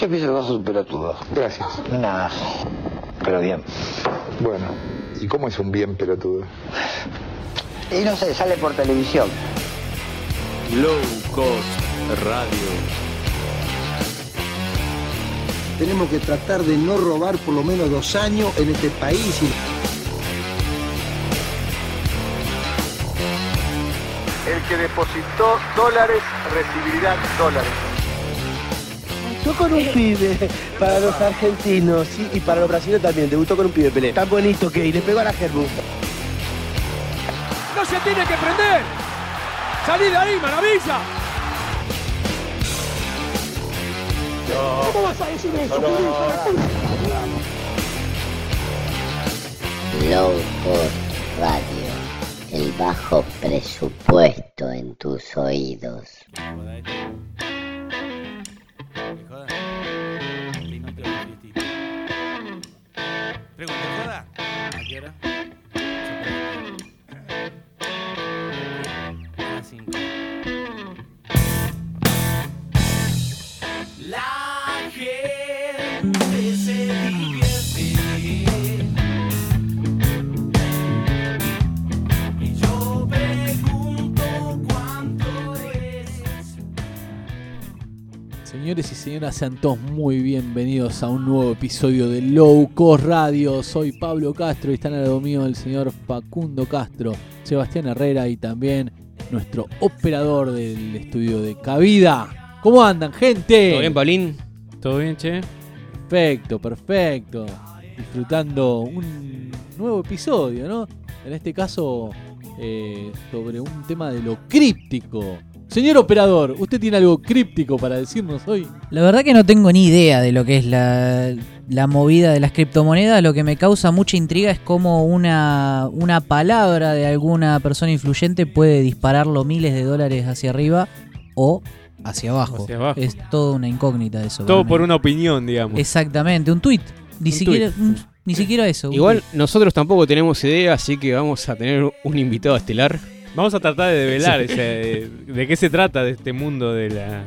Yo pienso que vos sos un pelotudo. Gracias. Nada. Pero bien. Bueno, ¿y cómo es un bien pelotudo? Y no sé, sale por televisión. Low Cost Radio. Tenemos que tratar de no robar por lo menos dos años en este país. El que depositó dólares recibirá dólares. Debutó con un pibe para los argentinos sí, y para los brasileños también. Debutó con un pibe Pelé. Tan bonito que y le pegó a la Gerbu. ¡No se tiene que prender! ¡Salí de ahí, maravilla! ¿Cómo vas a decir eso? Low Cost Radio. El bajo presupuesto en tus oídos. Pregunta. ¿A qué hora? Señores y señoras, sean todos muy bienvenidos a un nuevo episodio de Low Cost Radio. Soy Pablo Castro y están al lado mío el señor Facundo Castro, Sebastián Herrera y también nuestro operador del estudio de Cabida. ¿Cómo andan, gente? ¿Todo bien, Paulín? ¿Todo bien, che? Perfecto, perfecto. Disfrutando un nuevo episodio, ¿no? En este caso, eh, sobre un tema de lo críptico. Señor operador, ¿usted tiene algo críptico para decirnos hoy? La verdad que no tengo ni idea de lo que es la, la movida de las criptomonedas. Lo que me causa mucha intriga es cómo una, una palabra de alguna persona influyente puede dispararlo miles de dólares hacia arriba o hacia abajo. Hacia abajo. Es toda una incógnita eso. Todo por una opinión, digamos. Exactamente, un tweet. Ni Un siquiera, tuit. un- ni siquiera eso. Igual nosotros tampoco tenemos idea, así que vamos a tener un invitado estelar. Vamos a tratar de develar Sí. ese- de, de qué se trata de este mundo de la,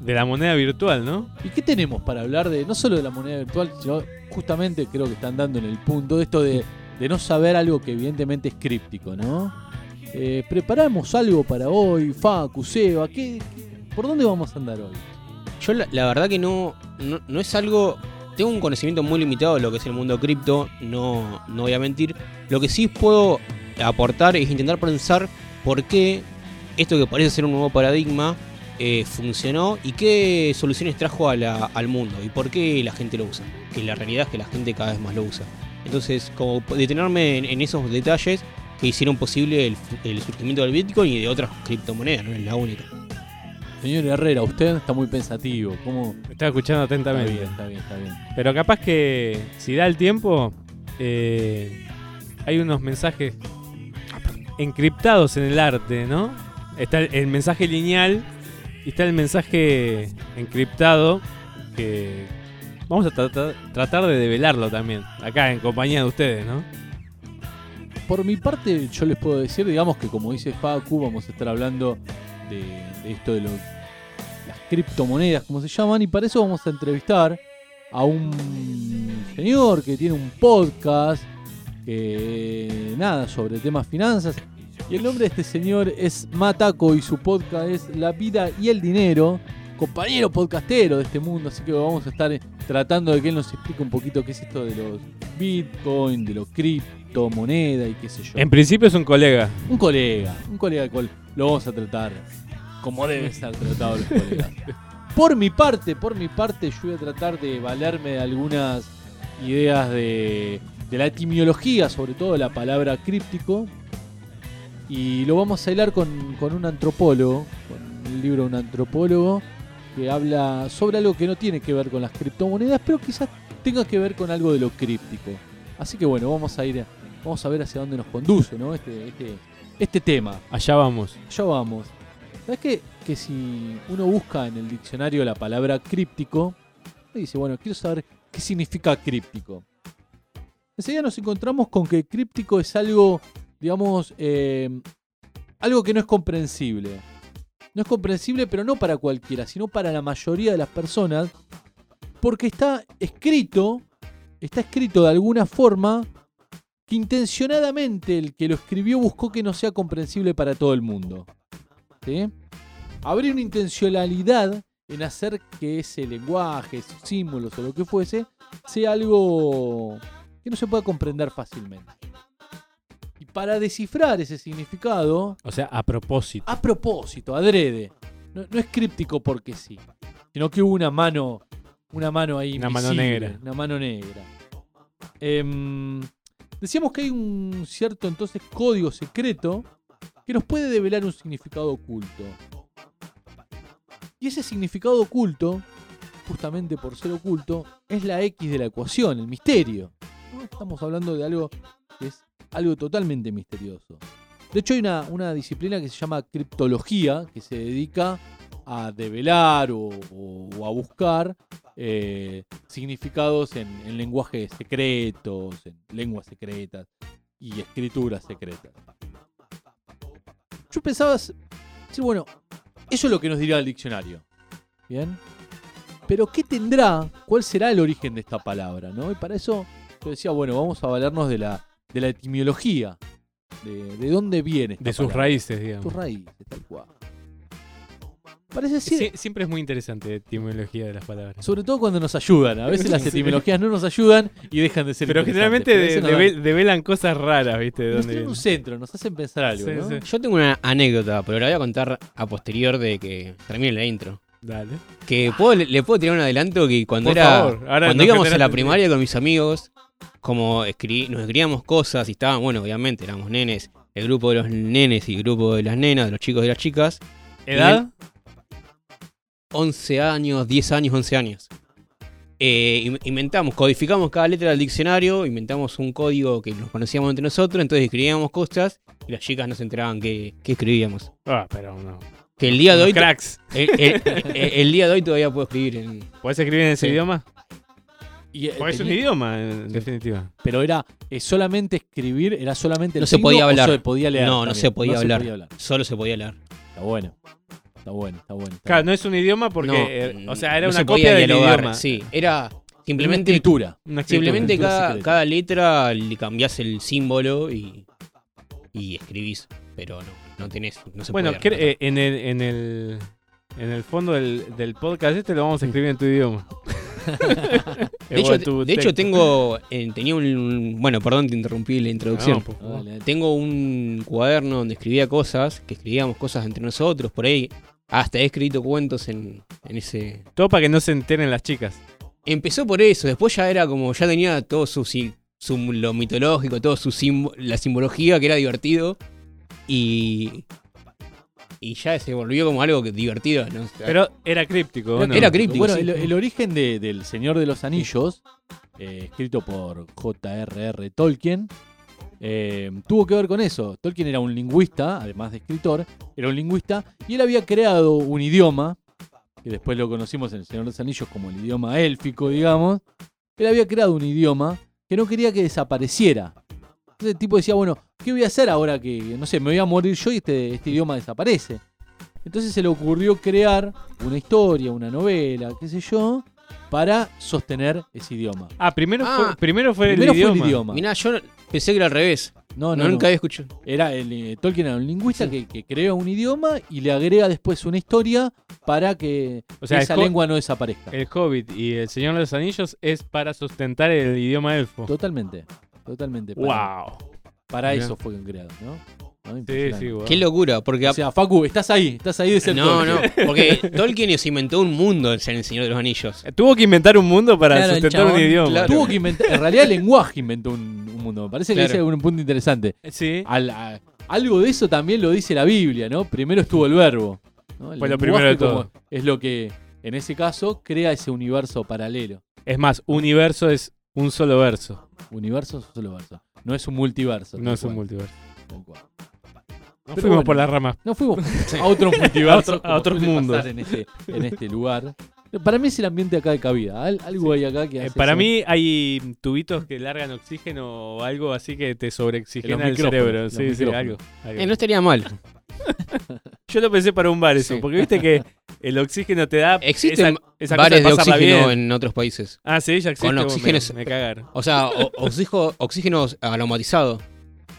de la moneda virtual, ¿no? ¿Y qué tenemos para hablar de no solo de la moneda virtual, sino justamente creo que están dando en el punto de esto de, de no saber algo que evidentemente es críptico, ¿no? Eh, preparamos algo para hoy, Facu, Seba, ¿qué, qué- por dónde vamos a andar hoy? Yo la, la verdad que no, no, no es algo... Tengo un conocimiento muy limitado de lo que es el mundo cripto, no, no voy a mentir. Lo que sí puedo aportar es intentar pensar por qué esto que parece ser un nuevo paradigma eh, funcionó y qué soluciones trajo a la- al mundo y por qué la gente lo usa. Que la realidad es que la gente cada vez más lo usa. Entonces, como detenerme en, en esos detalles que hicieron posible el, el surgimiento del Bitcoin y de otras criptomonedas, no es la única. Señor Herrera, usted está muy pensativo. ¿Cómo? Estaba escuchando Está atentamente. bien, está bien, está bien. Pero capaz que si da el tiempo, eh, hay unos mensajes encriptados en el arte, ¿no? Está el, mensaje lineal y está el mensaje encriptado que vamos a tratar, de develarlo también, acá en compañía de ustedes, ¿no? Por mi parte, yo les puedo decir, digamos que como dice Facu, vamos a estar hablando de, esto de lo- las criptomonedas, como se llaman, y para eso vamos a entrevistar a un señor que tiene un podcast, que nada, sobre temas finanzas. Y el nombre de este señor es Mataco y su podcast es La vida y el dinero, compañero podcastero de este mundo, así que vamos a estar eh, tratando de que él nos explique un poquito qué es esto de los Bitcoin, de los criptomonedas y qué sé yo. En principio es un colega. Un colega, un colega al cual lo vamos a tratar como deben ser tratados los colegas. Por mi parte, por mi parte, yo voy a tratar de valerme de algunas ideas de, de la etimología, sobre todo de la palabra críptico. Y lo vamos a hilar con, con un antropólogo, con el libro de un antropólogo, que habla sobre algo que no tiene que ver con las criptomonedas, pero quizás tenga que ver con algo de lo críptico. Así que bueno, vamos a ir, vamos a ver hacia dónde nos conduce, ¿no? Este, este, este tema. Allá vamos. Allá vamos. ¿Sabes qué? Que si uno busca en el diccionario la palabra críptico, dice, bueno, quiero saber qué significa críptico. Enseguida nos encontramos con que críptico es algo, digamos, eh, algo que no es comprensible. No es comprensible, pero no para cualquiera, sino para la mayoría de las personas porque está escrito, está escrito de alguna forma que intencionadamente el que lo escribió buscó que no sea comprensible para todo el mundo. ¿Sí? Habría una intencionalidad en hacer que ese lenguaje, símbolos o lo que fuese, sea algo que no se pueda comprender fácilmente. Y para descifrar ese significado, O sea, a propósito. a propósito, adrede, no, no es críptico porque sí, sino que hubo una mano, una mano ahí Una mano negra. una mano negra. Em, decíamos que hay un cierto entonces código secreto que nos puede develar un significado oculto. Y ese significado oculto, justamente por ser oculto, es la X de la ecuación, el misterio. Estamos hablando de algo que es algo totalmente misterioso. De hecho, hay una, una disciplina que se llama criptología, que se dedica a develar o, a buscar eh, significados en, en lenguajes secretos, en lenguas secretas y escrituras secretas. Yo pensaba, sí, bueno, eso es lo que nos dirá el diccionario. Bien. Pero ¿qué tendrá? ¿Cuál será el origen de esta palabra? ¿no? Y para eso yo decía, bueno, vamos a valernos de la, de la etimología. De, de dónde viene. esta De sus palabra. raíces, digamos. Sus raíces, tal cual. Parece ser, Sie- siempre es muy interesante la etimología de las palabras. sobre todo cuando nos ayudan. A veces las etimologías no nos ayudan y dejan de ser Pero interesantes, generalmente de- develan cosas raras, ¿viste? De nos dónde un centro, nos hacen pensar algo, Sí, ¿no? sí. Yo tengo una anécdota, pero la voy a contar a posterior de que termine la intro. Dale. Que puedo- le, le puedo tirar un adelanto que cuando Por era. favor, ahora cuando íbamos a la primaria con mis amigos, como escribí- nos escribíamos cosas y estaban, bueno, obviamente éramos nenes, el grupo de los nenes y el grupo de las nenas, de los chicos y las chicas. ¿Edad? Y 11 años, 10 años, 11 años. Eh, in- inventamos, codificamos cada letra del diccionario, inventamos un código que nos conocíamos entre nosotros, entonces escribíamos cosas y las chicas no se enteraban que, que escribíamos. Ah, pero no. Que el día de hoy. cracks. El, el- el- el día de hoy todavía puedo escribir en. ¿Podés escribir en ese Sí. idioma? Y, Porque es un idioma, en definitiva. Pero era eh, solamente escribir, era solamente el No se signo podía o hablar. se podía leer. no, no se podía, No hablar. Solo se podía leer. Está bueno. Está bueno, está bueno. está Claro, no es un idioma porque. No, eh, o sea, era no una se copia podía del dialogar, idioma. Sí, era simplemente. Una escritura. Una escritura. Simplemente escritura cada, cada letra le cambiás el símbolo y, y escribís. Pero no, no tenés. No se Bueno, puede eh, en el, en el en el fondo del, del podcast este lo vamos a escribir en tu idioma. De hecho, de hecho tengo. eh, tenía un. Bueno, perdón, te interrumpí la introducción. No, dale. Tengo un cuaderno donde escribía cosas, que escribíamos cosas entre nosotros, por ahí. Hasta he escrito cuentos en, en ese. Todo para que no se enteren las chicas. Empezó por eso, después ya era como. Ya tenía todo su. su lo mitológico, todo su la simbología que era divertido. Y. Y ya se volvió como algo que divertido, ¿no? O sea, Pero era críptico. Era críptico. Bueno, sí. el, el origen de- del Señor de los Anillos, eh, escrito por J.R.R. Tolkien, eh, tuvo que ver con eso. Tolkien era un lingüista, además de escritor, era un lingüista, y él había creado un idioma, que después lo conocimos en el Señor de los Anillos como el idioma élfico, digamos. Él había creado un idioma que no quería que desapareciera. Entonces el tipo decía, bueno, ¿qué voy a hacer ahora que, no sé, me voy a morir yo y este, este idioma desaparece? Entonces se le ocurrió crear una historia, una novela, qué sé yo, para sostener ese idioma. Ah, primero Ah, fue, primero fue, Primero el, fue idioma. el idioma. Mirá, yo pensé que era al revés. No, No, no, nunca no. había escuchado. Era el, eh, Tolkien era un lingüista que, que crea un idioma y le agrega después una historia para que O sea, esa lengua no desaparezca. El Hobbit y el Señor de los Anillos es para sustentar el idioma elfo. Totalmente, totalmente. Para, Wow. para Mirá. eso fue creado, ¿no? ¿No? Sí, Impresionante. sí, wow. Qué locura, porque O sea, Facu, estás ahí, estás ahí de ser No, Tolkien. no, porque Tolkien se inventó un mundo en El Señor de los Anillos. Tuvo que inventar un mundo para Claro, sustentar un chabón, idioma. claro. Tuvo que inventar, en realidad el lenguaje inventó un, un mundo. Me parece que Claro. ese es un punto interesante. Sí. Al- a- algo de eso también lo dice la Biblia, ¿no? Primero estuvo el verbo. ¿no? El Fue lo primero de todo. Es lo que, en ese caso, crea ese universo paralelo. Es más, universo es un solo verso. Universo es un solo verso. No es un multiverso. No es un multiverso. No Pero fuimos bueno. por las ramas. No fuimos a otros multiversos. A otro- a otros mundos. En este, en este lugar. Para mí es el ambiente acá de cabida. Al- algo hay acá que Eh, hace para eso. mí hay tubitos que largan oxígeno o algo así que te En sobreoxigena el cerebro. Sí, sí, algo. Eh, no estaría mal. Yo lo pensé para un bar eso, Sí. porque viste que el oxígeno te da. Existen esa, esa bares cosa de pasarla oxígeno bien. en otros países. Ah, sí, ya existe. Con me- oxígeno. Me, cagaron. O sea, o- oxijo- oxígeno aromatizado.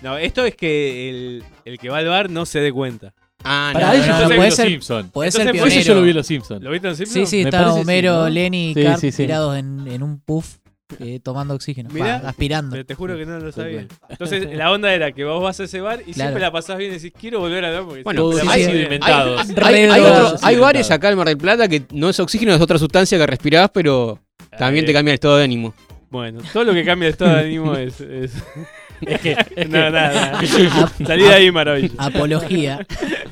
No, esto es que el, el que va al bar no se dé cuenta. Ah, Para no, ellos no, no. puede ser- Simpson. puede ser Entonces, Eso yo lo vi en pionero. Los Simpsons. ¿Lo viste en Simpsons? Sí, sí, Me está Homero, sí, ¿no? Lenny y Sí, Carl sí, sí. tirados en, en un puff eh, tomando oxígeno. Mirá. Va, aspirando. Pero te juro que no lo sabía. Entonces, la onda era que vos vas a ese bar y Claro. siempre la pasás bien y decís, quiero volver a ver porque Bueno, hay- sí. Hay, Re hay- hay otro- bares acá en Mar del Plata que no es oxígeno, es otra sustancia que respirás, pero también te cambia el estado de ánimo. Bueno, todo lo que cambia el estado de ánimo es. es... Es que, es no, que- nada, nada. Salí de ahí, maravilla. Apología.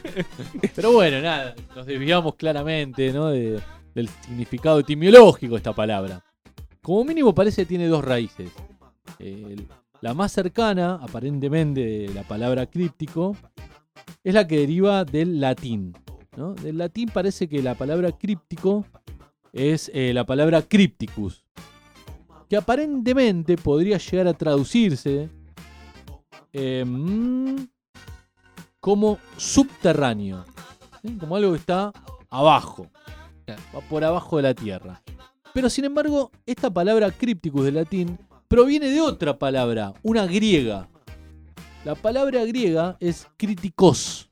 Pero bueno, nada, nos desviamos claramente ¿no? de- del significado etimológico de esta palabra. Como mínimo parece que tiene dos raíces. La más cercana, aparentemente, de la palabra críptico, es la que deriva del latín. Del latín parece que la palabra críptico es eh, la palabra crypticus, que aparentemente podría llegar a traducirse em, como subterráneo, como algo que está abajo, va por abajo de la tierra. Pero sin embargo, esta palabra crypticus del latín proviene de otra palabra, una griega. La palabra griega es críticos,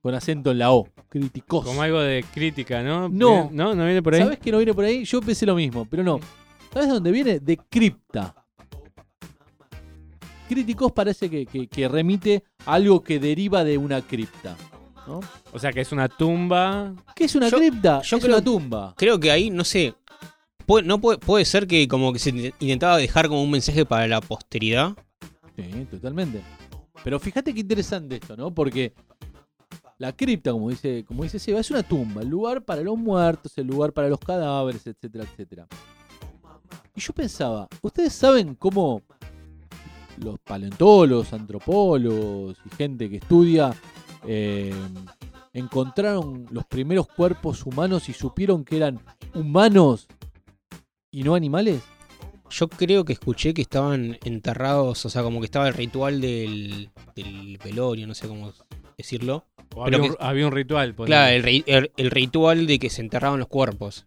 con acento en la O, críticos. Como algo de crítica, ¿no? No. ¿No? ¿No viene por ahí? ¿Sabes que no viene por ahí? Yo pensé lo mismo, pero no. ¿Sabes de dónde viene? De cripta. Críticos parece que, que- que remite a algo que deriva de una cripta. ¿no? O sea, que es una tumba. ¿Qué es una Yo- cripta? yo es creo- una tumba. Creo que ahí, no sé. Puede, no puede, puede ser que como que se intentaba dejar como un mensaje para la posteridad. Sí, totalmente. Pero fíjate qué interesante esto, ¿no? Porque la cripta, como dice, como dice Seba, es una tumba, el lugar para los muertos, el lugar para los cadáveres, etcétera, etcétera. Y yo pensaba, ¿ustedes saben cómo los paleontólogos, antropólogos y gente que estudia eh, encontraron los primeros cuerpos humanos y supieron que eran humanos y no animales? Yo creo que escuché que estaban enterrados, o sea, como que estaba el ritual del, del velorio, no sé cómo decirlo. O Pero había, un, que- había un ritual. Claro, el, ri- el- el ritual de que se enterraban los cuerpos.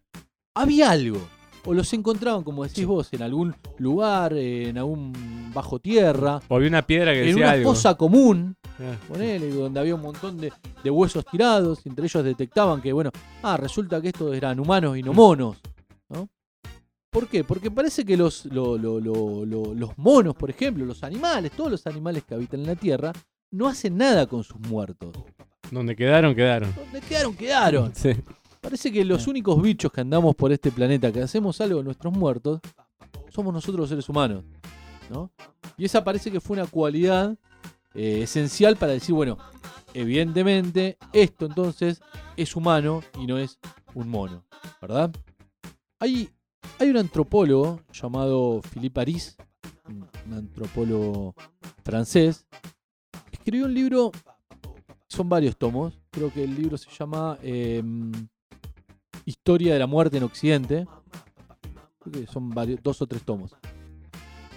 había algo. O los encontraban, como decís vos, en algún lugar, en algún bajo tierra, O había una piedra que en decía una algo. fosa común, Ah. ponele, donde había un montón de, de huesos tirados, entre ellos detectaban que, bueno, ah, resulta que estos eran humanos y no monos. ¿no? ¿Por qué? Porque parece que los, lo- lo- lo- lo- los monos, por ejemplo, los animales, todos los animales que habitan en la Tierra, no hacen nada con sus muertos. Donde quedaron, quedaron. Donde quedaron, quedaron. Sí. Parece que los únicos bichos que andamos por este planeta que hacemos algo con nuestros muertos somos nosotros los seres humanos. ¿no? Y esa parece que fue una cualidad eh, esencial para decir, bueno, evidentemente esto entonces es humano y no es un mono, ¿verdad? Hay, hay un antropólogo llamado Philippe Aris, un antropólogo francés, escribió un libro, son varios tomos, creo que el libro se llama em, Historia de la muerte en Occidente, creo que son varios, dos o tres tomos,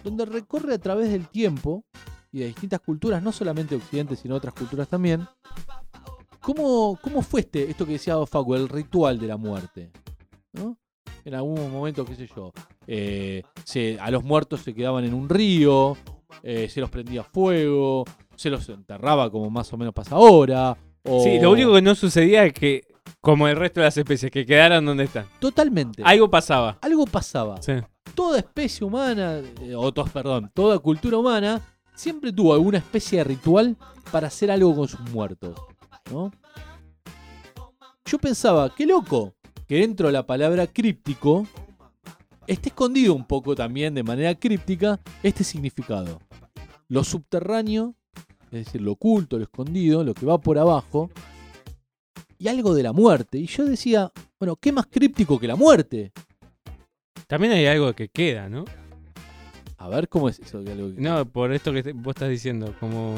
donde recorre a través del tiempo y de distintas culturas, no solamente de Occidente, sino otras culturas también, cómo, cómo fue este, esto que decía Facu, el ritual de la muerte. ¿no? En algún momento, qué sé yo, eh, se- a los muertos se quedaban en un río, eh, se los prendía fuego, se los enterraba como más o menos pasa ahora. O... Sí, lo único que no sucedía es que, como el resto de las especies, que quedaran donde están. Totalmente. Algo pasaba. Algo pasaba. Sí. Toda especie humana, eh, o to- perdón, toda cultura humana siempre tuvo alguna especie de ritual para hacer algo con sus muertos. ¿no? Yo pensaba, qué loco, que dentro de la palabra críptico esté escondido un poco también de manera críptica este significado. Lo subterráneo, es decir, lo oculto, lo escondido, lo que va por abajo, y algo de la muerte. Y yo decía, bueno, ¿qué más críptico que la muerte? También hay algo que queda, ¿no? A ver, ¿cómo es eso? que algo que- No, por esto que vos estás diciendo, como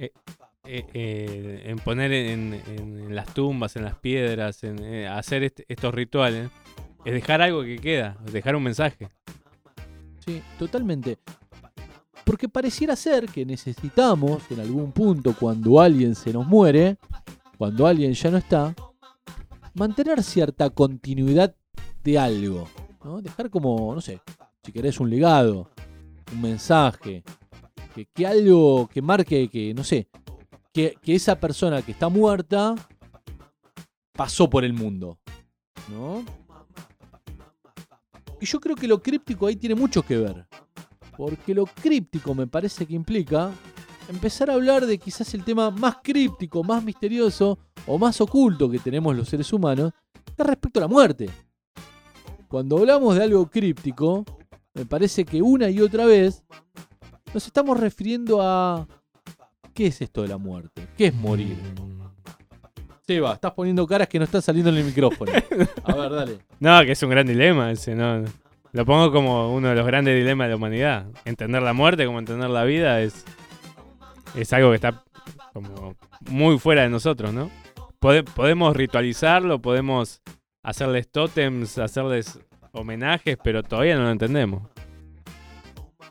eh, eh, eh, en poner en, las tumbas, en las piedras, en eh, hacer est- estos rituales, es dejar algo que queda, dejar un mensaje. Sí, totalmente. Porque pareciera ser que necesitamos en algún punto, cuando alguien se nos muere, cuando alguien ya no está, mantener cierta continuidad de algo. Dejar como, no sé, si querés un legado, un mensaje, que algo que marque que, no sé, que, esa persona que está muerta pasó por el mundo, ¿no? Y yo creo que lo críptico ahí tiene mucho que ver. Porque lo críptico me parece que implica empezar a hablar de quizás el tema más críptico, más misterioso o más oculto que tenemos los seres humanos, respecto a la muerte. Cuando hablamos de algo críptico, me parece que una y otra vez nos estamos refiriendo a ¿qué es esto de la muerte? ¿Qué es morir? Seba, estás poniendo caras que no están saliendo en el micrófono. A ver, dale. No, que es un gran dilema ese, ¿no? Lo pongo como uno de los grandes dilemas de la humanidad. Entender la muerte como entender la vida es, es algo que está como muy fuera de nosotros, ¿no? Pode- podemos ritualizarlo, podemos hacerles tótems, hacerles homenajes, pero todavía no lo entendemos.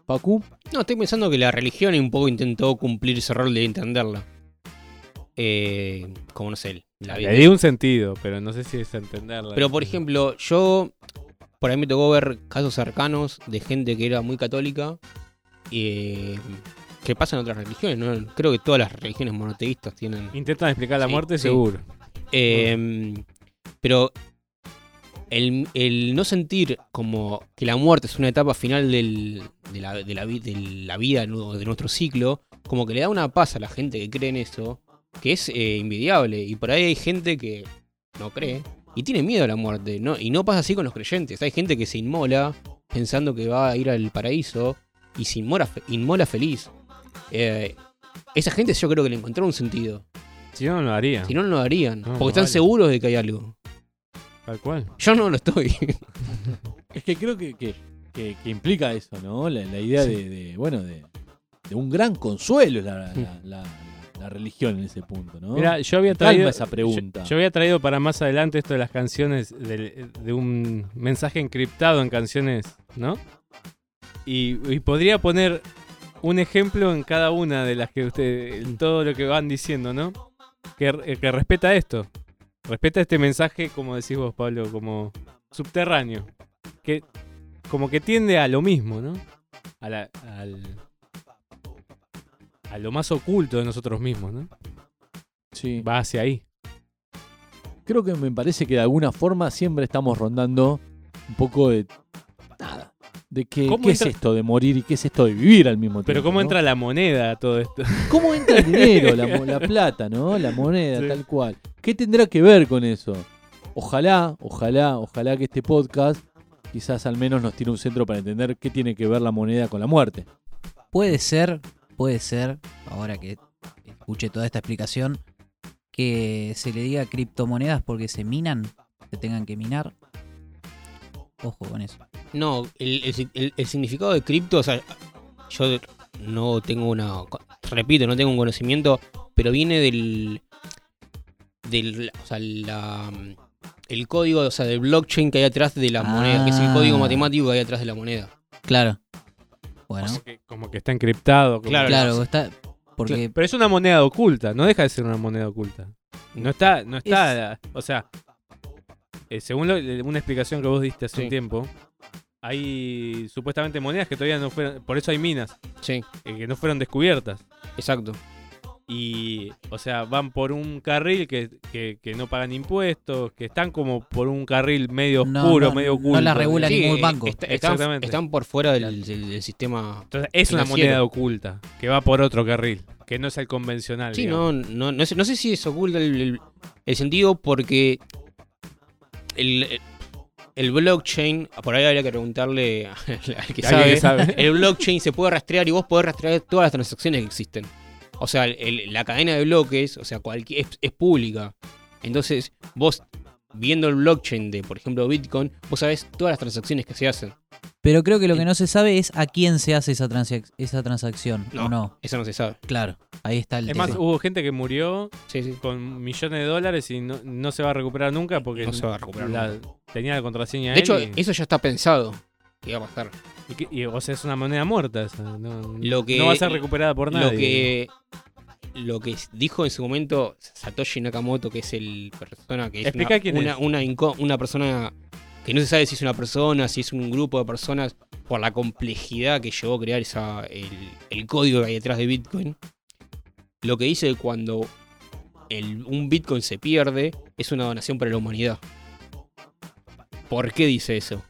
Pacu. No, estoy pensando que la religión un poco intentó cumplir ese rol de entenderla. Eh, como no sé, la Le di un sentido, pero no sé si es entenderla. Pero por ejemplo, yo por ahí me tocó ver casos cercanos de gente que era muy católica eh, que pasa en otras religiones. ¿no? Creo que todas las religiones monoteístas tienen. Intentan explicar la Sí, muerte, sí. seguro. Eh, pero el, el no sentir como que la muerte es una etapa final del- de, la, de la vi- de la vida de nuestro ciclo, como que le da una paz a la gente que cree en eso, que es eh, invidiable. Y por ahí hay gente que no cree y tiene miedo a la muerte. ¿no? Y no pasa así con los creyentes. Hay gente que se inmola pensando que va a ir al paraíso y se inmola, inmola feliz. Eh, esa gente yo creo que le encontró un sentido. Si no, no lo haría. Si no, no lo harían. No, porque no están vale. seguros de que hay algo. Tal cual. Yo no lo estoy. Es que creo que, que- que- que implica eso, ¿no? La, la idea de, de, bueno, de, de un gran consuelo es la, la- la- la religión en ese punto, ¿no? Mira, yo había Calma traído esa pregunta. Yo, yo había traído para más adelante esto de las canciones de, un mensaje encriptado en canciones, ¿no? Y, y podría poner un ejemplo en cada una de las que usted, en todo lo que van diciendo, ¿no? Que, eh, que respeta esto. Respeta este mensaje, como decís vos, Pablo, como subterráneo. Que como que tiende a lo mismo, ¿no? A, la- al, a lo más oculto de nosotros mismos, ¿no? Sí. Va hacia ahí. Creo que me parece que de alguna forma siempre estamos rondando un poco de nada. De que, ¿Cómo qué es esto de morir y qué es esto de vivir al mismo tiempo. Pero ¿cómo ¿no? entra la moneda a todo esto? ¿Cómo entra el dinero, la, la plata, ¿no? La moneda, Sí. tal cual. ¿Qué tendrá que ver con eso? Ojalá, ojalá, ojalá que este podcast quizás al menos nos tire un centro para entender qué tiene que ver la moneda con la muerte. Puede ser, puede ser, ahora que escuche toda esta explicación, que se le diga criptomonedas porque se minan, se tengan que minar. Ojo con eso. No, el, el- el- el significado de cripto, o sea, yo no tengo una. Repito, no tengo un conocimiento, pero viene del. del. O sea, la. El código, o sea, del blockchain que hay atrás de la moneda, que es el código Ah. matemático que hay atrás de la moneda. Claro. Bueno, Como que, como que está encriptado. como Claro, claro, está. Porque Pero es una moneda oculta, no deja de ser una moneda oculta. No está, no está, o sea, eh, según lo- una explicación que vos diste hace Sí. un tiempo, hay supuestamente monedas que todavía no fueron, por eso hay minas, Sí, eh, que no fueron descubiertas. exacto. Y, o sea, van por un carril que, que, que no pagan impuestos, que están como por un carril medio No, oscuro, no, medio no oculto. la regula Sí, ningún eh, banco. está- Exactamente. están por fuera del, del- del sistema. Entonces, es una moneda oculta, que va por otro carril, que no es el convencional. Sí, no, no, no, sé, no sé si es oculta el, el- el sentido porque el, el blockchain, por ahí habría que preguntarle al que sabe, que sabe. el blockchain se puede rastrear y vos podés rastrear todas las transacciones que existen. O sea, el- la cadena de bloques, o sea, cualquier, es, es pública. Entonces, vos viendo el blockchain de, por ejemplo, Bitcoin, vos sabés todas las transacciones que se hacen. Pero creo que lo que no se sabe es a quién se hace esa, transac- esa transacción. No, ¿O no? eso no se sabe. Claro, ahí está el Es tema. más, hubo gente que murió Sí, sí. con millones de dólares y no, no se va a recuperar nunca porque No se va a recuperar la- tenía la contraseña De hecho, y- eso ya está pensado que iba a pasar. y, que- y, o sea, es una moneda muerta esa, no, Lo que- no va a ser recuperada por nadie. Lo que lo que dijo en su momento Satoshi Nakamoto, que es el persona que es una, quién una, es. una inco- una persona que no se sabe si es una persona, si es un grupo de personas, por la complejidad que llevó a crear esa, el, el código que hay detrás de Bitcoin. Lo que dice que cuando el- un Bitcoin se pierde, es una donación para la humanidad. ¿Por qué dice eso?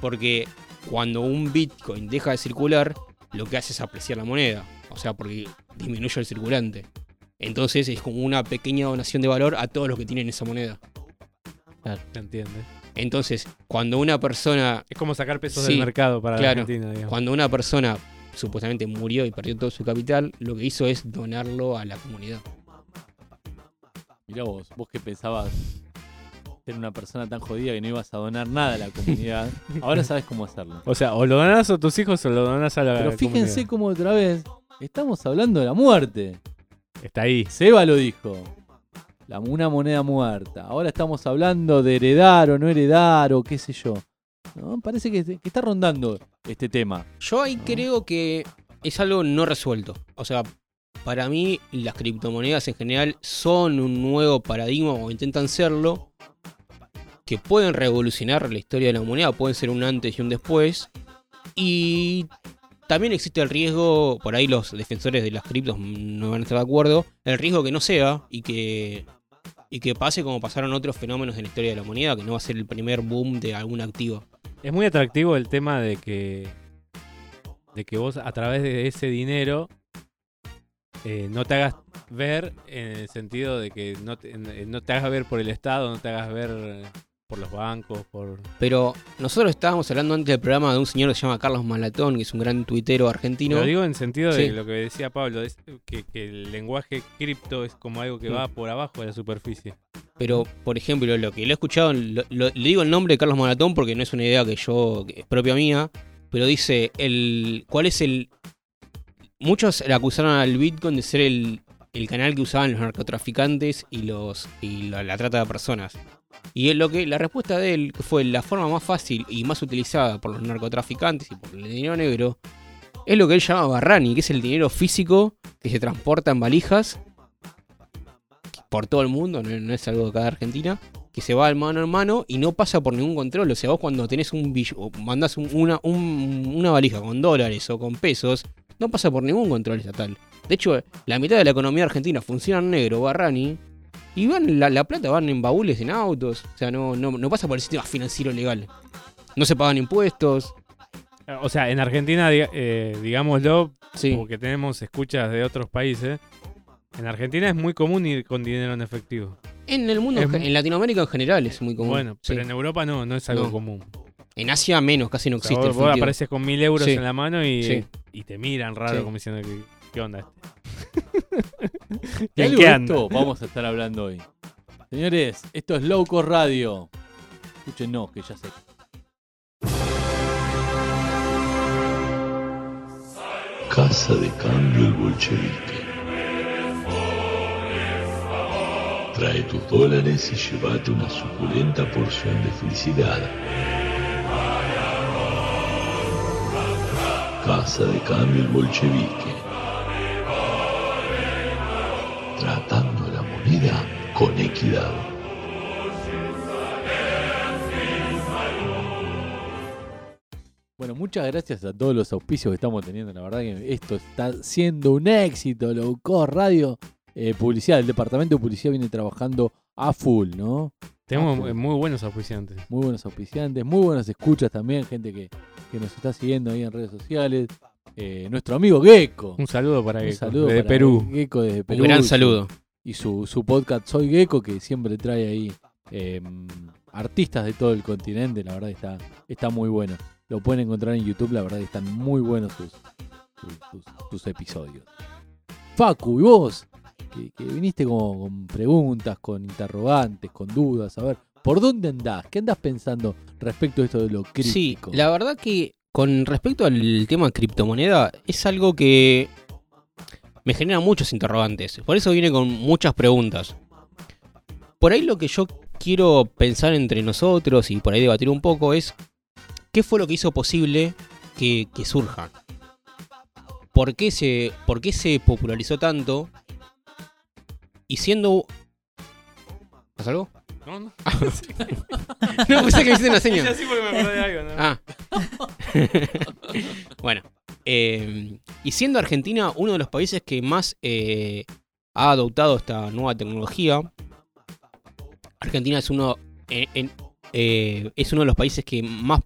Porque cuando un Bitcoin deja de circular, lo que hace es apreciar la moneda. O sea, porque disminuye el circulante. Entonces es como una pequeña donación de valor a todos los que tienen esa moneda. Se entiende. Entonces, cuando una persona. Es como sacar pesos Sí, del mercado para la claro. Argentina, digamos. Cuando una persona supuestamente murió y perdió todo su capital, lo que hizo es donarlo a la comunidad. Mirá vos, vos que pensabas ser una persona tan jodida que no ibas a donar nada a la comunidad. Ahora sabes cómo hacerlo. O sea, o lo donás a tus hijos o lo donás a la Pero fíjense comunidad. cómo otra vez estamos hablando de la muerte. Está ahí. Seba lo dijo. La, una moneda muerta. Ahora estamos hablando de heredar o no heredar o qué sé yo. ¿No? Parece que, que está rondando este tema. Yo ahí creo que es algo no resuelto. O sea, para mí las criptomonedas en general son un nuevo paradigma o intentan serlo. Que pueden revolucionar la historia de la moneda, pueden ser un antes y un después. Y también existe el riesgo, por ahí los defensores de las criptos no van a estar de acuerdo, el riesgo que no sea y que, y que pase como pasaron otros fenómenos en la historia de la moneda, que no va a ser el primer boom de algún activo. Es muy atractivo el tema de que de que vos a través de ese dinero eh, no te hagas ver en el sentido de que no no te hagas ver por el Estado, no te hagas ver por los bancos, por... Pero nosotros estábamos hablando antes del programa de un señor que se llama Carlos Malatón, que es un gran tuitero argentino. Lo digo en sentido de lo que decía Pablo, es que, que el lenguaje cripto es como algo que Mm. va por abajo de la superficie. Pero, por ejemplo, lo que lo he escuchado, lo- lo- le digo el nombre de Carlos Malatón porque no es una idea que yo, que es propia mía, pero dice, el ¿cuál es el...? Muchos le acusaron al Bitcoin de ser el, el canal que usaban los narcotraficantes y, los, y la, la trata de personas. Y lo que, la respuesta de él fue la forma más fácil y más utilizada por los narcotraficantes y por el dinero negro, es lo que él llama barrani, que es el dinero físico que se transporta en valijas por todo el mundo, no, es algo de acá de Argentina, que se va de mano en mano y no pasa por ningún control. O sea, vos cuando tenés un bill- o mandás un- una, un- una valija con dólares o con pesos, no pasa por ningún control estatal. De hecho, la mitad de la economía argentina funciona en negro, barrani, y van, la, la plata van en baúles, en autos. O sea, no, no, no pasa por el sistema financiero legal. No se pagan impuestos. O sea, en Argentina, eh, digámoslo, Sí. porque tenemos escuchas de otros países, en Argentina es muy común ir con dinero en efectivo. En el mundo, Es en Latinoamérica en general es muy común. Bueno, sí. pero en Europa no, no es algo No. común. En Asia menos, casi no O sea, existe. vos, el vos apareces con mil euros Sí. en la mano y, y te miran raro como diciendo que, ¿qué onda este? ¿En qué anda? esto vamos a estar hablando hoy. Señores, esto es Loco Radio. Escúchenos, que ya sé. Casa de Cambio El Bolchevique. Trae tus dólares y llévate una suculenta porción de felicidad. Casa de Cambio El Bolchevique. Tratando la moneda con equidad. Bueno, muchas gracias a todos los auspicios que estamos teniendo. La verdad que esto está siendo un éxito. Low Cost Radio, eh, publicidad. El departamento de publicidad viene trabajando a full, ¿no? Tenemos full. muy buenos auspiciantes. Muy buenos auspiciantes, muy buenas escuchas también, gente que, que nos está siguiendo ahí en redes sociales. Eh, nuestro amigo Gecko. Un saludo para Un Gecko, saludo desde para Perú. Gecko desde Un gran saludo. Y su, su podcast Soy Gecko, que siempre trae ahí eh, artistas de todo el continente. La verdad está, está muy bueno. Lo pueden encontrar en YouTube, la verdad que están muy buenos sus, sus, sus- sus episodios. Facu, ¿y vos? Que, que viniste como con preguntas, con interrogantes, con dudas. A ver, ¿por dónde andás? ¿Qué andás pensando respecto a esto de lo Sí, crítico? la verdad que con respecto al tema criptomoneda, es algo que me genera muchos interrogantes. Por eso viene con muchas preguntas. Por ahí lo que yo quiero pensar entre nosotros y por ahí debatir un poco es qué fue lo que hizo posible que, que surja. ¿Por qué, se, ¿Por qué se popularizó tanto? y siendo. ¿Pasa algo? No, no. no, pensé que me hiciste una seña. Porque me acordé de algo, ¿no? Ah. bueno. eh, y siendo Argentina uno de los países que más eh, ha adoptado esta nueva tecnología, Argentina es uno, eh, es uno de los países que más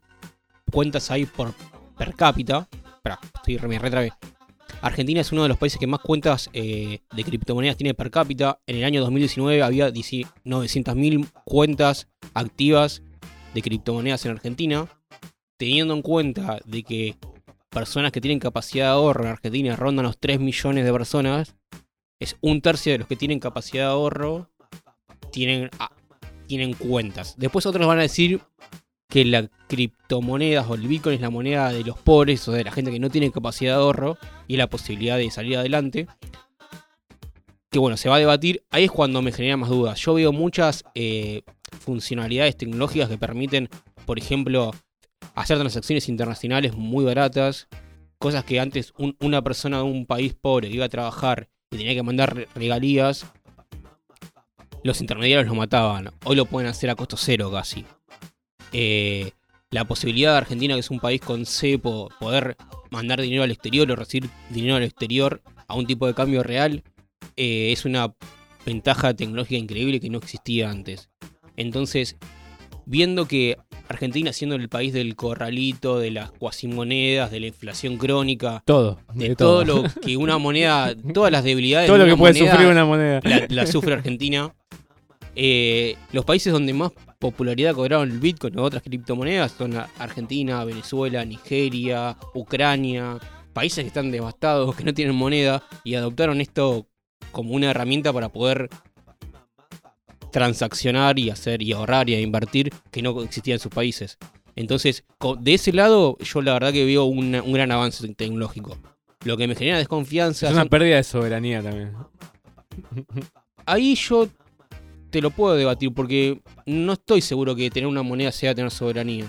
cuentas hay por per cápita. Argentina es uno de los países que más cuentas eh, de criptomonedas tiene per cápita. En el año 2019 había 10 900.000 cuentas activas de criptomonedas en Argentina. Teniendo en cuenta de que personas que tienen capacidad de ahorro en Argentina rondan los 3 millones de personas, es un tercio de los que tienen capacidad de ahorro tienen, ah, tienen cuentas. Después otros van a decir que la criptomonedas o el Bitcoin es la moneda de los pobres o de la gente que no tiene capacidad de ahorro y la posibilidad de salir adelante. Que bueno, se va a debatir. Ahí es cuando me genera más dudas. Yo veo muchas eh, funcionalidades tecnológicas que permiten, por ejemplo, hacer transacciones internacionales muy baratas. Cosas que antes un- una persona de un país pobre iba a trabajar y tenía que mandar re- regalías. Los intermediarios lo mataban. Hoy lo pueden hacer a costo cero casi. Eh, la posibilidad de Argentina, que es un país con cepo, poder mandar dinero al exterior o recibir dinero al exterior a un tipo de cambio real, eh, es una ventaja tecnológica increíble que no existía antes. Entonces, viendo que Argentina, siendo el país del corralito, de las cuasimonedas, de la inflación crónica, Todo, de, de todo. todo. lo que una moneda, todas las debilidades Todo de lo que puede moneda, sufrir una moneda. La, la sufre Argentina. Eh, los países donde más popularidad cobraron el Bitcoin o otras criptomonedas son Argentina, Venezuela, Nigeria, Ucrania, países que están devastados, que no tienen moneda y adoptaron esto como una herramienta para poder transaccionar y hacer y ahorrar y invertir que no existía en sus países. Entonces, de ese lado, yo la verdad que veo una- un gran avance tecnológico. Lo que me genera desconfianza. Es una son- pérdida de soberanía también. ahí yo te lo puedo debatir porque no estoy seguro que tener una moneda sea tener soberanía.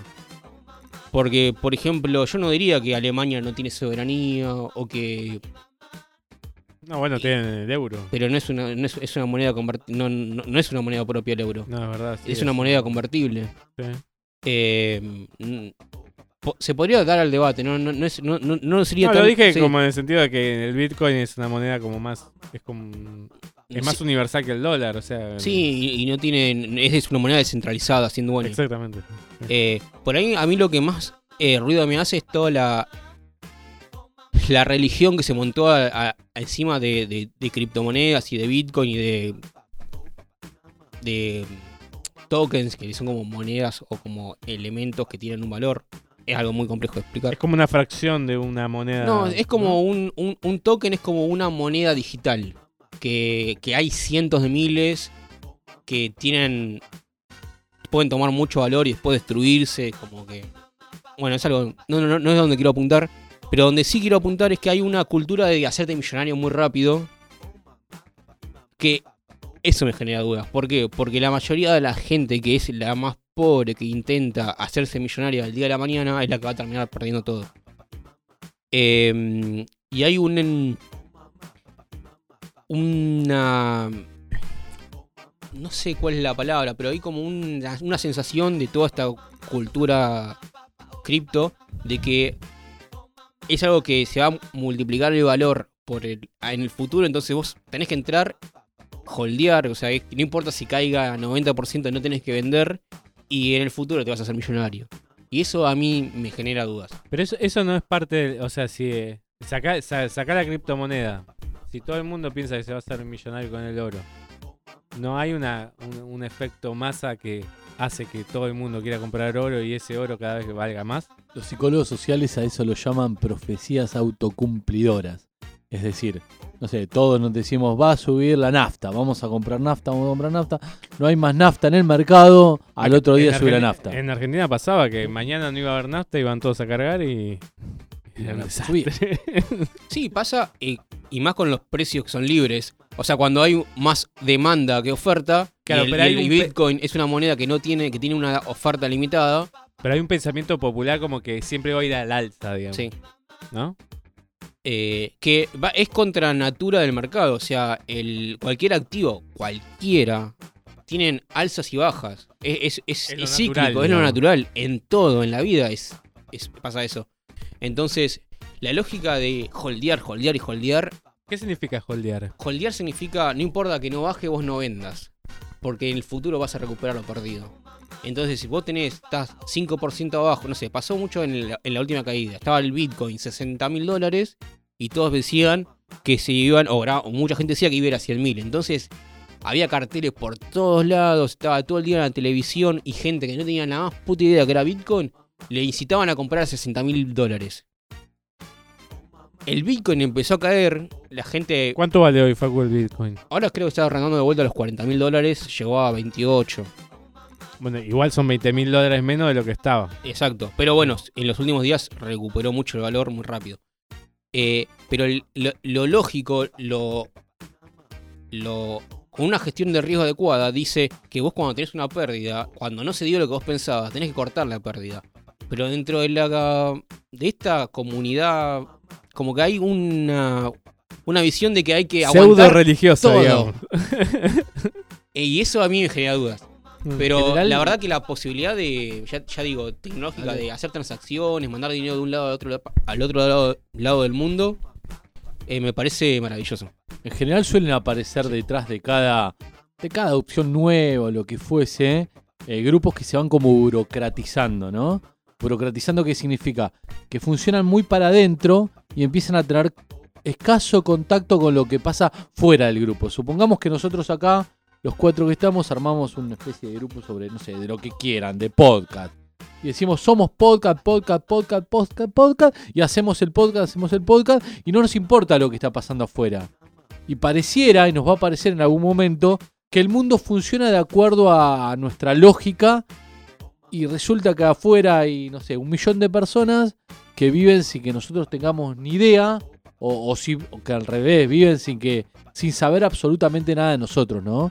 Porque, por ejemplo, yo no diría que Alemania no tiene soberanía o que... No, bueno, tienen el euro. Pero no es una, no es, es una moneda no, no, no es una moneda propia el euro. No, es verdad. sí, es una moneda convertible. Sí. Eh, se podría dar al debate, no, no, no, es- no, no- sería No, tan- lo dije sí. como en el sentido de que el Bitcoin es una moneda como más. Es como. Es más Sí. universal que el dólar, o sea. Sí, y, y no tiene. Es una moneda descentralizada, siendo bueno. Exactamente. Eh, por ahí a mí lo que más eh, ruido me hace es toda la. La religión que se montó a- a- encima de, de- de criptomonedas y de Bitcoin y de. de tokens que son como monedas o como elementos que tienen un valor. Es algo muy complejo de explicar. Es como una fracción de una moneda. No, es como un, un- un token, es como una moneda digital. Que, que hay cientos de miles que tienen. pueden tomar mucho valor y después destruirse. Como que. Bueno, es algo. No, no, no, no es donde quiero apuntar. Pero donde sí quiero apuntar es que hay una cultura de hacerte millonario muy rápido. Que eso me genera dudas. ¿Por qué? Porque la mayoría de la gente que es la más pobre, que intenta hacerse millonaria al día de la mañana, es la que va a terminar perdiendo todo. Eh, y hay un. Una. No sé cuál es la palabra, pero hay como una sensación de toda esta cultura cripto de que es algo que se va a multiplicar el valor por el, en el futuro, entonces vos tenés que entrar, holdear, o sea, no importa si caiga 90%, no tenés que vender y en el futuro te vas a hacer millonario. Y eso a mí me genera dudas. Pero eso, eso no es parte del. O sea, si. eh, Saca, sa- saca la criptomoneda. Si todo el mundo piensa que se va a hacer millonario con el oro, no hay una, un, un efecto masa que hace que todo el mundo quiera comprar oro y ese oro cada vez valga más. Los psicólogos sociales a eso lo llaman profecías autocumplidoras. Es decir, no sé, todos nos decimos, va a subir la nafta, vamos a comprar nafta, vamos a comprar nafta. No hay más nafta en el mercado, al otro día sube la nafta. En Argentina pasaba que mañana no iba a haber nafta, iban todos a cargar y. Era un desastre. Sí, pasa, y, y más con los precios que son libres. O sea, cuando hay más demanda que oferta, Claro, y el, pero y hay el pe- Bitcoin es una moneda que no tiene, que tiene una oferta limitada. Pero hay un pensamiento popular como que siempre va a ir al alza, digamos. Sí. ¿No? eh, que va- es contra natura del mercado. O sea, el, cualquier activo, cualquiera, tienen alzas y bajas. Es, es- cíclico, natural, es lo natural. En todo, en la vida es, es- pasa eso. Entonces, la lógica de holdear, holdear y holdear. ¿Qué significa holdear? Holdear significa, no importa que no baje, vos no vendas. Porque en el futuro vas a recuperar lo perdido. Entonces, si vos tenés, estás 5% abajo, no sé, pasó mucho en la, en la última caída. Estaba el Bitcoin 60 mil dólares y todos decían que se iban, o, o mucha gente decía que iba a ir a 100 mil. Entonces, había carteles por todos lados, estaba todo el día en la televisión y gente que no tenía nada más puta idea que era Bitcoin, le incitaban a comprar a 60 mil dólares. El Bitcoin empezó a caer, la gente... ¿Cuánto vale hoy, Facu, el Bitcoin? Ahora creo que está rondando de vuelta a los 40 mil dólares, llegó a 28. Bueno, igual son 20 mil dólares menos de lo que estaba. Exacto, pero bueno, en los últimos días recuperó mucho el valor muy rápido. Eh, pero el- lo, lo lógico, lo, lo, con una gestión de riesgo adecuada, dice que vos cuando tenés una pérdida, cuando no se dio lo que vos pensabas, tenés que cortar la pérdida. Pero dentro de, la, de esta comunidad, como que hay una, una visión de que hay que aguantar Pseudo religiosa, todo. digamos. Eh, y eso a mí me genera dudas. Pero En general- la verdad que la posibilidad de, ya, ya digo, tecnológica de hacer transacciones, mandar dinero de un lado al otro, al otro lado, lado del mundo, eh, me parece maravilloso. En general suelen aparecer detrás de cada, de cada opción nueva lo que fuese, eh, grupos que se van como burocratizando, ¿no? Burocratizando, ¿qué significa? Que funcionan muy para adentro y empiezan a tener escaso contacto con lo que pasa fuera del grupo. Supongamos que nosotros acá, los cuatro que estamos, armamos una especie de grupo sobre, no sé, de lo que quieran, de podcast. Y decimos, somos podcast, podcast, podcast, podcast, podcast, y hacemos el podcast, hacemos el podcast, y no nos importa lo que está pasando afuera. Y pareciera, y nos va a parecer en algún momento, que el mundo funciona de acuerdo a nuestra lógica, y resulta que afuera hay, no sé, un millón de personas que viven sin que nosotros tengamos ni idea, o, o si- o que al revés, viven sin que sin saber absolutamente nada de nosotros, ¿no?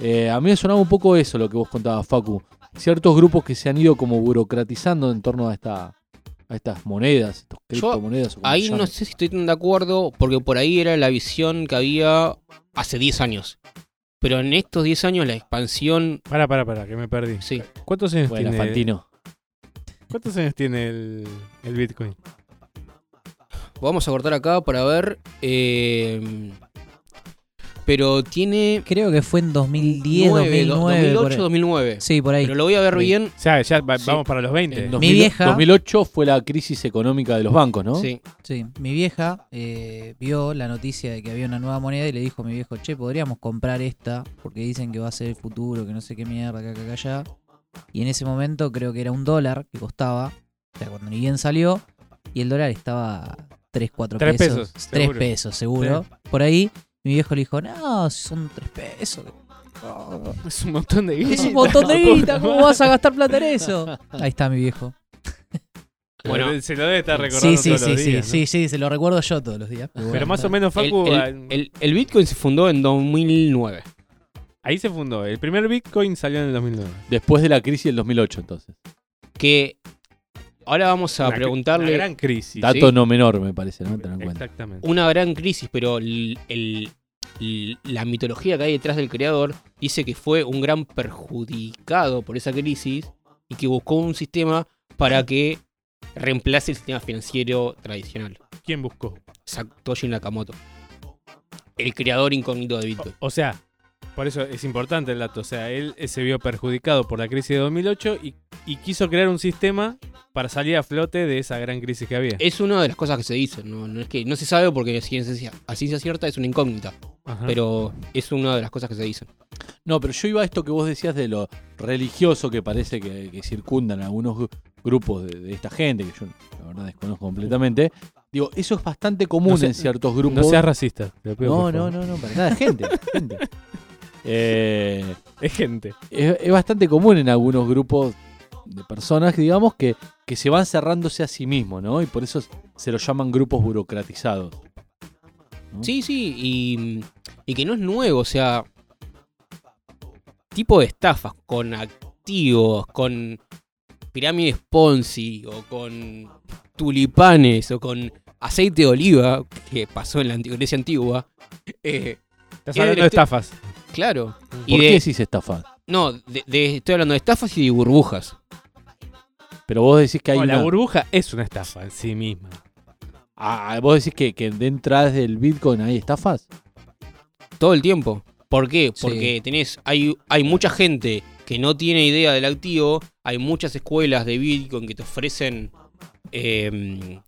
Eh, a mí me sonaba un poco eso lo que vos contabas, Facu. Ciertos grupos que se han ido como burocratizando en torno a esta a estas monedas, estos criptomonedas. o como Ahí no sé si estoy tan de acuerdo, porque por ahí era la visión que había hace 10 años. Pero en estos 10 años la expansión... Para, para, para, que me perdí. Sí. ¿Cuántos años Buena, tiene? Fantino. ¿Cuántos años tiene el, el Bitcoin? Vamos a cortar acá para ver... eh, pero tiene... Creo que fue en 2010, 9, 2009. por 2008, ahí. 2009. Sí, por ahí. Pero lo voy a ver Sí. bien. O sea, ya va- Sí. vamos para los 20. En Mi 2000 vieja- 2008 fue la crisis económica de los bancos, ¿no? Sí. Sí, mi vieja eh, vio la noticia de que había una nueva moneda y le dijo a mi viejo, che, podríamos comprar esta porque dicen que va a ser el futuro, que no sé qué mierda, acá, acá, acá, allá. Y en ese momento creo que era un dólar que costaba, o sea, cuando ni bien salió, y el dólar estaba 3, 4 Tres pesos. pesos, 3 seguro. pesos, seguro. Por ahí, mi viejo le dijo, no, son 3 pesos. Es un montón de guita. Es un montón de guita, ¿cómo vas a gastar plata en eso? Ahí está mi viejo. Bueno, se lo debe estar recordando Sí, sí, todos sí, los sí, días. sí, sí, se lo recuerdo yo todos los días. Pero bueno. más o menos, El, Facu, el- el- el Bitcoin se fundó en 2009. ahí se fundó. El primer Bitcoin salió en el 2009. Después de la crisis del 2008, entonces. Que ahora vamos a Una preguntarle... Una gran crisis. Dato Sí. no menor, me parece, ¿no? Tener en cuenta. Exactamente. una gran crisis, pero el- la mitología que hay detrás del creador dice que fue un gran perjudicado por esa crisis y que buscó un sistema para que reemplace el sistema financiero tradicional. ¿Quién buscó? Satoshi Nakamoto. El creador incógnito de Bitcoin. O sea, por eso es importante el dato. O sea, él eh, se vio perjudicado por la crisis de 2008 y, y quiso crear un sistema para salir a flote de esa gran crisis que había. Es una de las cosas que se dicen, no, no es que no se sabe porque a ciencia, a ciencia cierta es una incógnita, Ajá. pero es una de las cosas que se dicen. No, pero yo iba a esto que vos decías de lo religioso que parece que, que circundan algunos gru- grupos de, de esta gente, que yo la verdad desconozco completamente. Digo, eso es bastante común No en ciertos grupos. No seas racista. te lo pido, no, no, no, no, para nada, gente. gente. Eh, Es gente. es, es bastante común en algunos grupos de personas, digamos, que, que se van cerrándose a sí mismos, ¿no? Y por eso se los llaman grupos burocratizados. ¿no? Sí, sí, y, y que no es nuevo, o sea, tipo de estafas con activos, con pirámides Ponzi, o con tulipanes, o con aceite de oliva, que pasó en la Grecia antigua. eh, Estás es hablando de la histo- estafas. Claro. Y ¿Por de- qué decís estafas? No, de, de- estoy hablando de estafas y de burbujas. Pero vos decís que hay No, la una- burbuja es una estafa en sí misma. Ah, vos decís que, que detrás del Bitcoin hay estafas. Todo el tiempo. ¿Por qué? Sí. Porque tenés, hay, hay mucha gente que no tiene idea del activo, hay muchas escuelas de Bitcoin que te ofrecen. eh,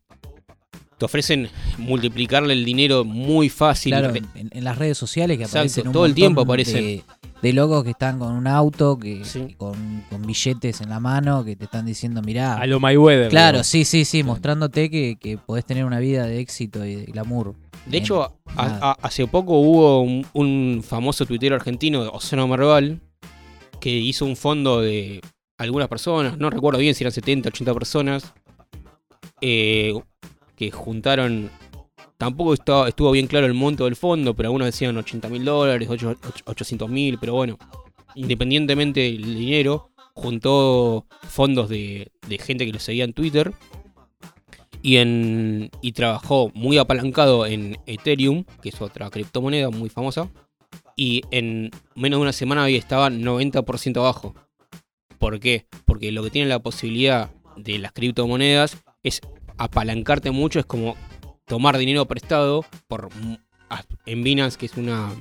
te ofrecen multiplicarle el dinero muy fácil. Claro, en, en las redes sociales que Exacto, aparecen un todo el tiempo aparecen. De, de locos que están con un auto, que con, con billetes en la mano, que te están diciendo, mirá. A lo Mayweather. Claro, digamos. sí, sí, sí, mostrándote que, que podés tener una vida de éxito y de glamour. De hecho, a- nada. a- hace poco hubo un, un famoso tuitero argentino, Osano Marval, que hizo un fondo de algunas personas, no recuerdo bien si eran 70, 80 personas, eh, que juntaron. Tampoco estaba- estuvo bien claro el monto del fondo, pero algunos decían 80 mil dólares, 800 mil, pero bueno, independientemente del dinero, juntó fondos de, de gente que lo seguía en Twitter y, en, y trabajó muy apalancado en Ethereum, que es otra criptomoneda muy famosa, y en menos de una semana hoy estaba 90% abajo. ¿Por qué? Porque lo que tiene la posibilidad de las criptomonedas es apalancarte mucho, es como tomar dinero prestado por en Binance, que es una,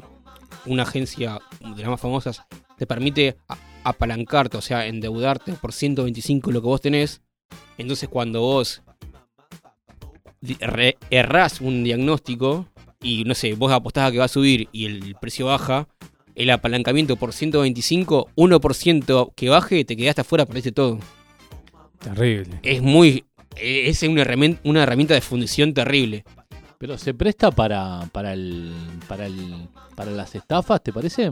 una agencia de las más famosas, te permite apalancarte, o sea, endeudarte por 125 lo que vos tenés. Entonces cuando vos errás un diagnóstico y no sé, vos apostás a que va a subir y el precio baja, el apalancamiento por 125, 1% que baje, te quedaste afuera, perdiste todo. Terrible. Es muy. Es una herramienta, una herramienta de fundición terrible. Pero se presta para, para, el, para, el, para las estafas, ¿te parece?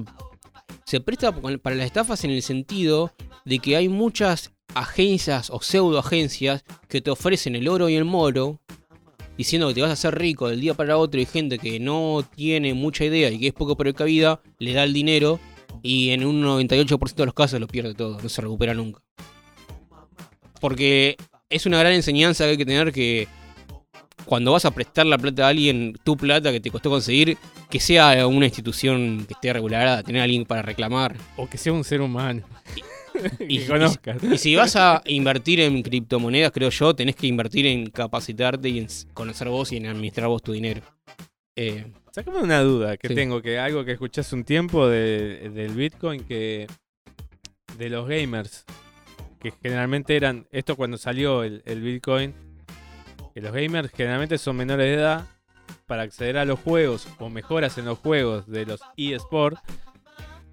Se presta para las estafas en el sentido de que hay muchas agencias o pseudo agencias que te ofrecen el oro y el moro diciendo que te vas a hacer rico del día para otro y gente que no tiene mucha idea y que es poco precavida le da el dinero y en un 98% de los casos lo pierde todo, no se recupera nunca. Porque es una gran enseñanza que hay que tener que cuando vas a prestar la plata a alguien, tu plata que te costó conseguir, que sea una institución que esté regulada, tener a alguien para reclamar. O que sea un ser humano. Y, que conozcas. y- y si vas a invertir en criptomonedas, creo yo, tenés que invertir en capacitarte y en conocer vos y en administrar vos tu dinero. Eh, Sácame una duda que Sí. tengo, que algo que escuché hace un tiempo de- del Bitcoin, que de los gamers, que generalmente eran, esto cuando salió el, el Bitcoin, que los gamers generalmente son menores de edad para acceder a los juegos o mejoras en los juegos de los eSports,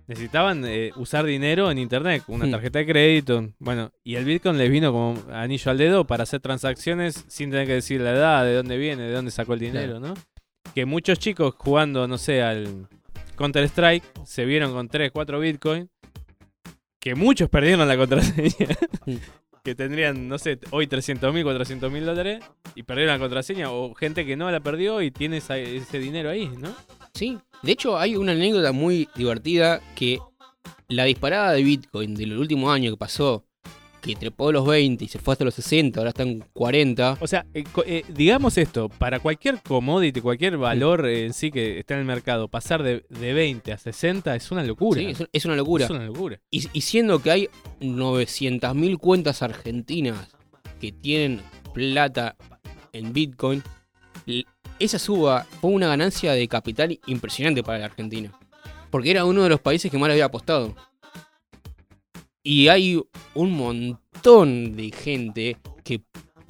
necesitaban eh, usar dinero en internet, una Hmm. tarjeta de crédito. Bueno, y el Bitcoin les vino como anillo al dedo para hacer transacciones sin tener que decir la edad, de dónde viene, de dónde sacó el dinero, ¿no? Que muchos chicos jugando, no sé, al Counter Strike se vieron con 3, 4 Bitcoin. Que muchos perdieron la contraseña. que tendrían, no sé, hoy 300 mil, 400 mil dólares. Y perdieron la contraseña. O gente que no la perdió y tiene esa- ese dinero ahí, ¿no? Sí, de hecho hay una anécdota muy divertida que la disparada de Bitcoin del último año que pasó, que trepó los 20 y se fue hasta los 60, ahora están 40. O sea, eh, eh, digamos esto, para cualquier commodity, cualquier valor eh, en sí que está en el mercado, pasar de, de 20 a 60 es una locura. Sí, es, es una locura. Es una locura. Y, y siendo que hay 900.000 cuentas argentinas que tienen plata en Bitcoin, esa suba fue una ganancia de capital impresionante para la Argentina. Porque era uno de los países que más le había apostado. Y hay un montón de gente que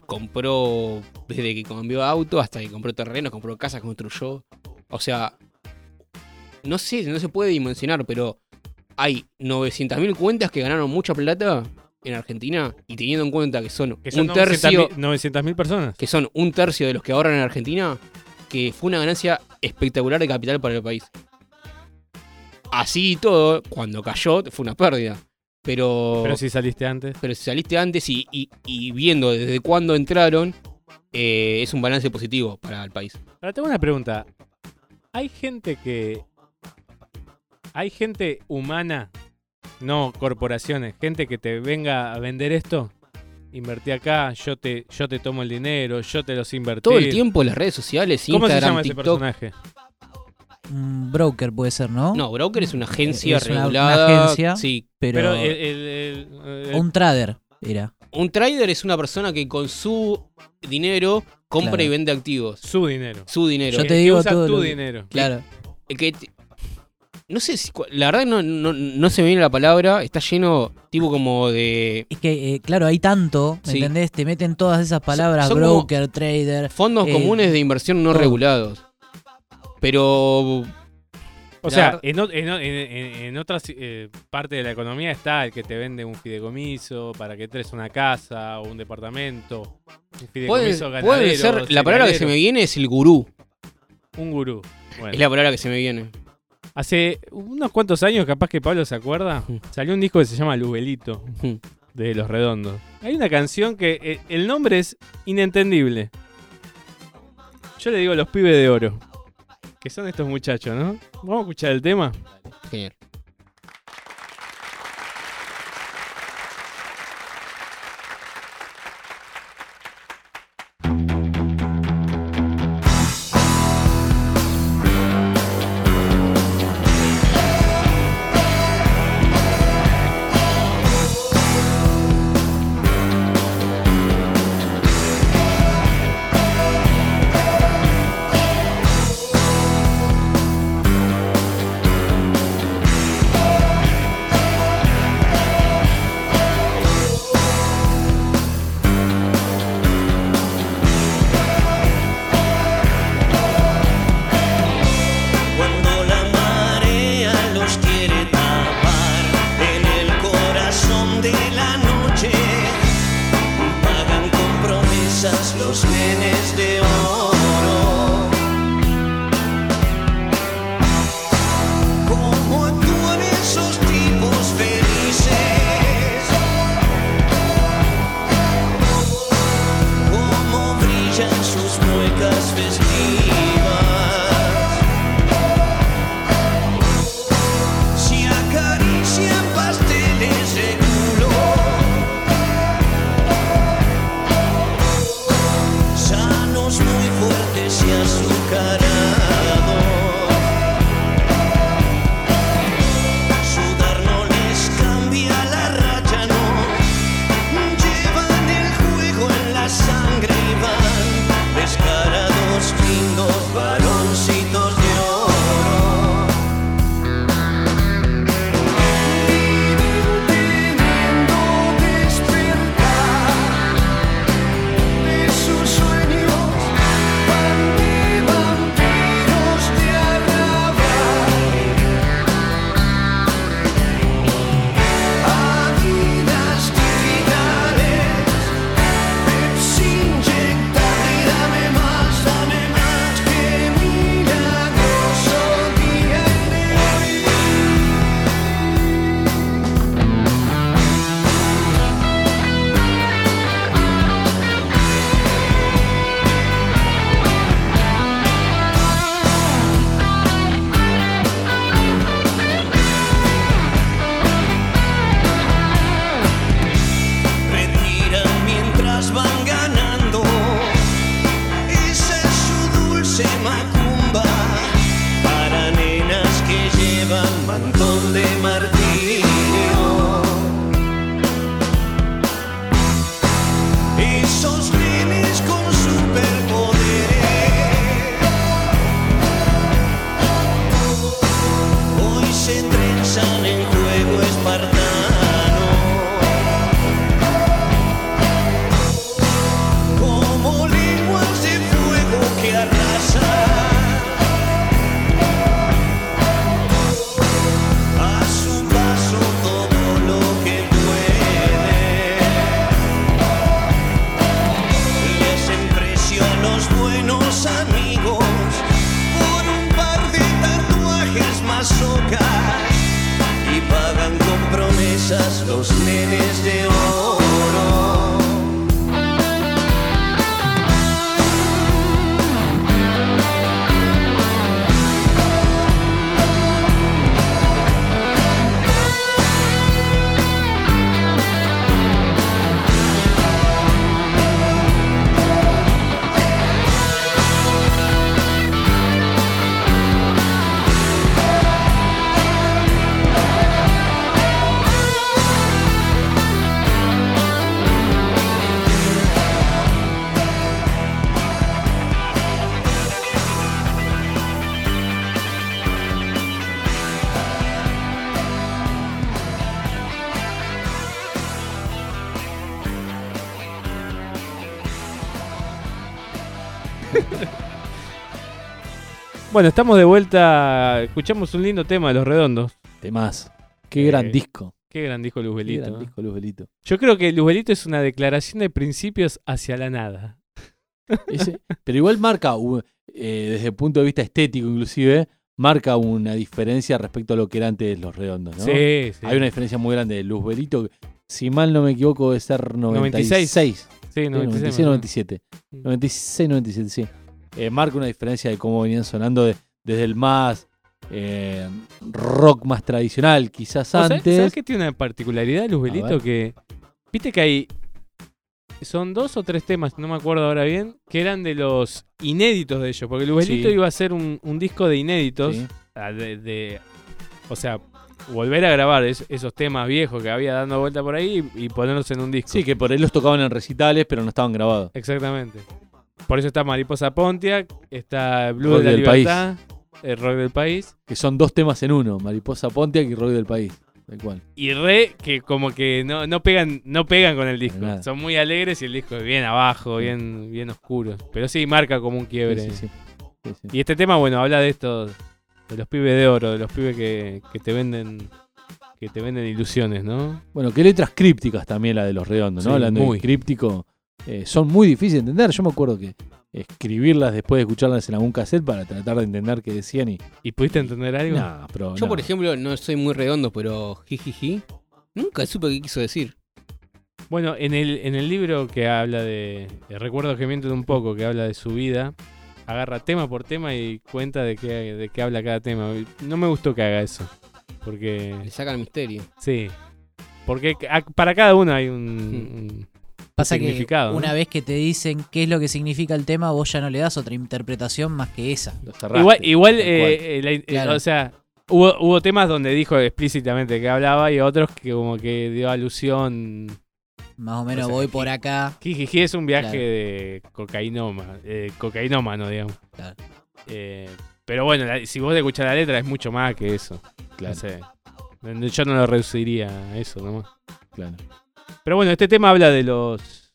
compró, desde que cambió auto hasta que compró terrenos, compró casas, construyó. O sea, no sé, no se puede dimensionar, pero hay 900.000 cuentas que ganaron mucha plata en Argentina y teniendo en cuenta que son Que son un tercio 900.000 personas. que son un tercio de los que ahorran en Argentina, que fue una ganancia espectacular de capital para el país. Así y todo, cuando cayó fue una pérdida. Pero, Pero si saliste antes. pero si saliste antes y, y- y viendo desde cuándo entraron, eh, es un balance positivo para el país. Ahora tengo una pregunta. ¿Hay gente que. ¿Hay gente humana, no corporaciones, gente que te venga a vender esto? invertí acá, yo te, yo te tomo el dinero, yo te los invertí. Todo el tiempo en las redes sociales, ¿Cómo se Instagram, llama ese personaje? Un broker puede ser, ¿no? No, broker es una agencia Es una- una regulada. agencia, sí. pero- Pero el- el- el- el- Un trader era. Un trader es una persona que con su dinero compra Claro. y vende activos. su dinero. Su dinero. Yo te digo usa todo tu lo dinero. Claro. Eh, que no sé si. La verdad no, no, no se me viene la palabra. Está lleno, tipo como de. Es que, eh, claro, hay tanto, ¿me Sí. entendés? Te meten todas esas palabras, son broker, trader. Fondos eh, comunes de inversión no todo. regulados. Pero. O sea, en, en en- otras eh, partes de la economía está el que te vende un fideicomiso para que entres una casa o un departamento. Un Puede, fideicomiso puede ganadero, ser. La palabra que se me viene es el gurú. Un gurú. Bueno. Es la palabra que se me viene. Hace unos cuantos años, capaz que Pablo se acuerda, salió un disco que se llama Lubelito, de Los Redondos. Hay una canción que eh, el nombre es inentendible. Yo le digo los pibes de oro. Que son estos muchachos, ¿no? Vamos a escuchar el tema. Genial. Bueno, estamos de vuelta. Escuchamos un lindo tema de Los Redondos. Temas. Qué gran Eh, disco. Qué gran disco Qué Luzbelito. gran ¿no? disco, Luzbelito. Yo creo que Luzbelito es una declaración de principios hacia la nada. Ese- pero igual marca, eh, desde el punto de vista estético inclusive, marca una diferencia respecto a lo que era antes Los Redondos, ¿no? Sí, sí. Hay una diferencia muy grande de Luzbelito, si mal no me equivoco, debe ser 96. 96. Sí, Sí, 96, 96, 97. Mm. 96, 97, sí. Eh, marca una diferencia de cómo venían sonando de- desde el más eh, rock más tradicional, quizás ¿Vos sabés- antes. ¿Sabés que tiene una particularidad, Luzbelito? Que. Viste que hay. Son dos o tres temas, no me acuerdo ahora bien, que eran de los inéditos de ellos. Porque Luzbelito Sí. iba a hacer un, un disco de inéditos. Sí. de, de- o sea, volver a grabar es- esos temas viejos que había dando vuelta por ahí y, y ponerlos en un disco. Sí, que por él los tocaban en recitales, pero no estaban grabados. Exactamente. Por eso está Mariposa Pontiac, está Blue Rock de la del Libertad, el Rock del País. Que son dos temas en uno, Mariposa Pontiac y Rock del País. Tal cual. Y Re, que como que no, no pegan no pegan con el disco. Nada. Son muy alegres y el disco es bien abajo, bien, bien oscuro. Pero sí, marca como un quiebre. Sí, sí, sí. Sí, sí. Y este tema, bueno, habla de estos, de los pibes de oro, de los pibes que, que te venden que te venden ilusiones, ¿no? Bueno, qué letras crípticas también la de los redondos, ¿no? Hablando muy. de críptico, eh, son muy difíciles de entender. Yo me acuerdo que escribirlas después de escucharlas en algún cassette para tratar de entender qué decían y. ¿Y pudiste entender algo? Pero Yo, no. por ejemplo, no soy muy redondo, pero jijiji. Nunca supe qué quiso decir. Bueno, en el, en el libro que habla de, de Recuerdos que mienten un poco, que habla de su vida, agarra tema por tema y cuenta de qué, de qué habla cada tema. No me gustó que haga eso. Porque. Le saca el misterio. Sí. Porque para cada uno hay un, Hmm. un Pasa que significado. ¿no? una vez que te dicen qué es lo que significa el tema, vos ya no le das otra interpretación más que esa. Igual, igual eh, eh, la- eh, Claro. o sea, hubo, hubo temas donde dijo explícitamente que hablaba y otros que como que dio alusión. Más o menos O sea, voy por acá. Jijiji es un viaje Claro. de cocainoma, eh, cocainómano, digamos. Claro. Eh, pero bueno, la- si vos escuchás la letra es mucho más que eso. Claro. Yo no lo reduciría a eso nomás. Claro. Pero bueno, este tema habla de los.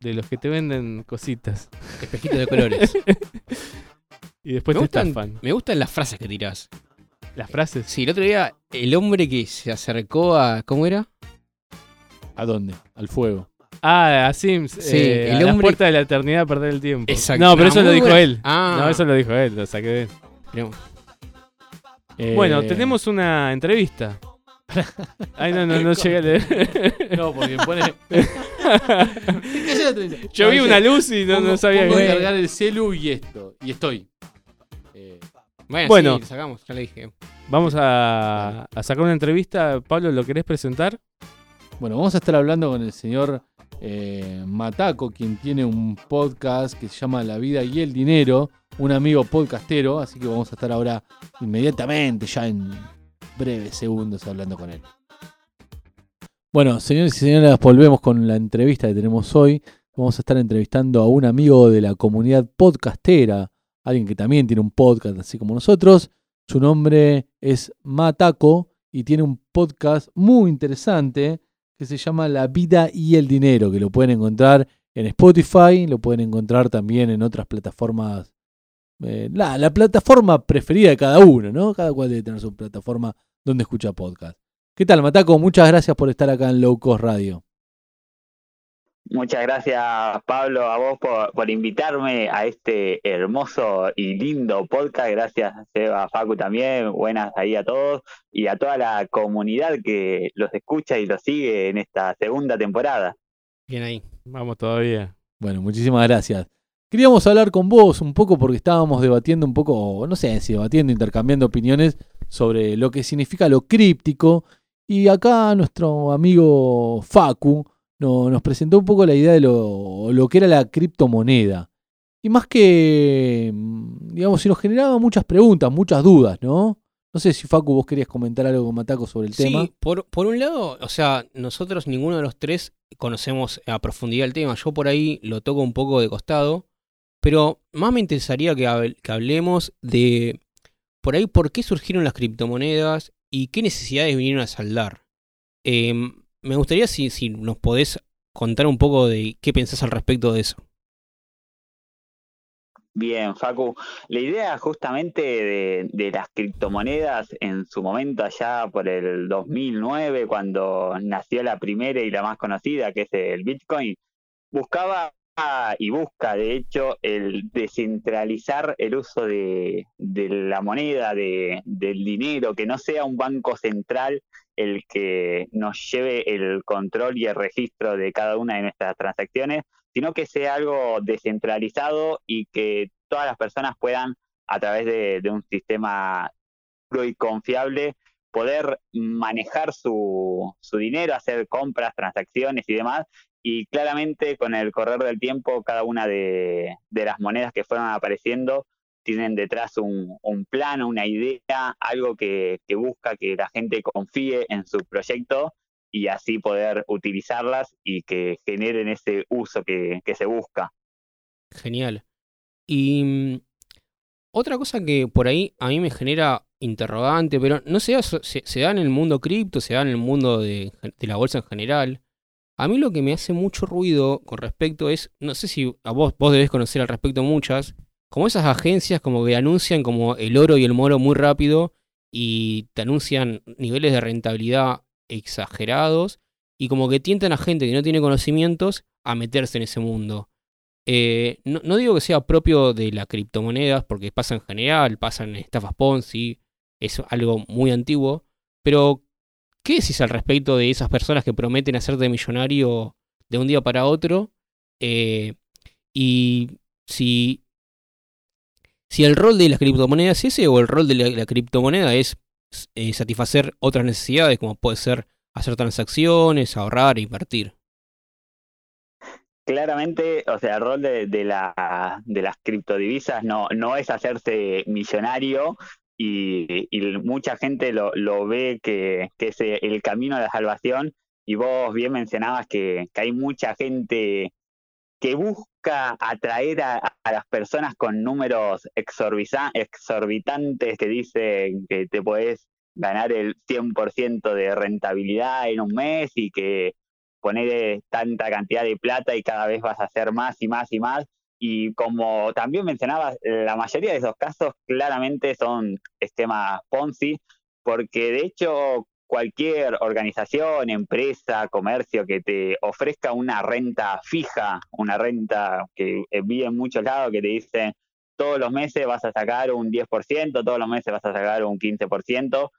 De los que te venden cositas. Espejitos de colores. y después me, te gustan, estafan. me gustan las frases que tirás. Las frases. Sí, el otro día, el hombre que se acercó a. ¿Cómo era? ¿A dónde? Al fuego. Ah, a Sims. Sí, eh, el a las hombre- puertas de la eternidad perder el tiempo. Exacto. No, pero Ah, eso lo dijo él. Ah. No, eso lo dijo él, lo saqué de él. Pero- Eh, Bueno, tenemos una entrevista. Ay, no, no, no llegué a leer. No, porque pone. Yo vi una luz y no, no sabía Voy a que. cargar el celu y esto. Y estoy. Eh, Bueno, Bueno. sí, lo sacamos, ya le dije. Vamos a, a sacar una entrevista. Pablo, ¿lo querés presentar? Bueno, vamos a estar hablando con el señor eh, Mataco, quien tiene un podcast que se llama La vida y el dinero, un amigo podcastero, así que vamos a estar ahora inmediatamente, ya en breves segundos, hablando con él. Bueno, señores y señoras, volvemos con la entrevista que tenemos hoy. Vamos a estar entrevistando a un amigo de la comunidad podcastera, alguien que también tiene un podcast así como nosotros. Su nombre es Mataco y tiene un podcast muy interesante que se llama La vida y el dinero, que lo pueden encontrar en Spotify, lo pueden encontrar también en otras plataformas. eh, la, la plataforma preferida de cada uno, ¿no? Cada cual debe tener su plataforma donde escucha podcast. ¿Qué tal, Mataco? Muchas gracias por estar acá en Low Cost Radio. Muchas gracias, Pablo, a vos por, por invitarme a este hermoso y lindo podcast. Gracias, Seba, Facu también. Buenas ahí a todos y a toda la comunidad que los escucha y los sigue en esta segunda temporada. Bien ahí. Vamos todavía. Bueno, muchísimas gracias. Queríamos hablar con vos un poco porque estábamos debatiendo un poco, no sé si debatiendo, intercambiando opiniones sobre lo que significa lo críptico. Y acá nuestro amigo Facu no- nos presentó un poco la idea de lo, lo que era la criptomoneda. Y más que, mm, digamos, si nos generaba muchas preguntas, muchas dudas, ¿no? No sé si Facu vos querías comentar algo con Mataco sobre el tema. Sí, por, por un lado, o sea, nosotros ninguno de los tres conocemos a profundidad el tema. Yo por ahí lo toco un poco de costado, pero más me interesaría que, hab- que hablemos de por ahí por qué surgieron las criptomonedas y qué necesidades vinieron a saldar. Em, me gustaría si, si nos podés contar un poco de qué pensás al respecto de eso. Bien, Facu. La idea justamente de, de, las criptomonedas en su momento allá por el 2009, cuando nació la primera y la más conocida, que es el Bitcoin, buscaba y busca, de hecho, el descentralizar el uso de, la moneda, de, del dinero, que no sea un banco central el que nos lleve el control y el registro de cada una de nuestras transacciones, sino que sea algo descentralizado y que todas las personas puedan, a través de, un sistema seguro y confiable, poder manejar su, su dinero, hacer compras, transacciones y demás, y claramente con el correr del tiempo cada una de, las monedas que fueron apareciendo tienen detrás un, un plan, una idea, algo que, busca que la gente confíe en su proyecto y así poder utilizarlas y que generen ese uso que, se busca. Genial. Y mm, otra cosa que por ahí a mí me genera interrogante, pero no sé, se, se da en el mundo cripto, se da en el mundo de, de la bolsa en general, a mí lo que me hace mucho ruido con respecto es, no sé si a vos, vos debés conocer al respecto muchas, como esas agencias como que anuncian como el oro y el moro muy rápido y te anuncian niveles de rentabilidad exagerados y como que tientan a gente que no tiene conocimientos a meterse en ese mundo. Eh, no, digo que sea propio de las criptomonedas, porque pasa en general, pasa en estafas Ponzi, es algo muy antiguo, pero ¿Qué decís al respecto de esas personas que prometen hacerte millonario de un día para otro? Eh, y si, si el rol de las criptomonedas es ese o el rol de la, criptomoneda es eh, satisfacer otras necesidades, como puede ser hacer transacciones, ahorrar, invertir. Claramente, o sea, el rol de las criptodivisas no, no es hacerse millonario, y, mucha gente lo, ve que, es el camino de la salvación. Y vos bien mencionabas que, que hay mucha gente que busca atraer a, a las personas con números exorbitantes que dicen que te podés ganar el 100% de rentabilidad en un mes y que poner tanta cantidad de plata y cada vez vas a hacer más y más y más y como también mencionabas, la mayoría de esos casos claramente son esquemas Ponzi, porque de hecho cualquier organización, empresa, comercio que te ofrezca una renta fija, una renta que vi en muchos lados que te dicen todos los meses vas a sacar un 10%, todos los meses vas a sacar un 15%,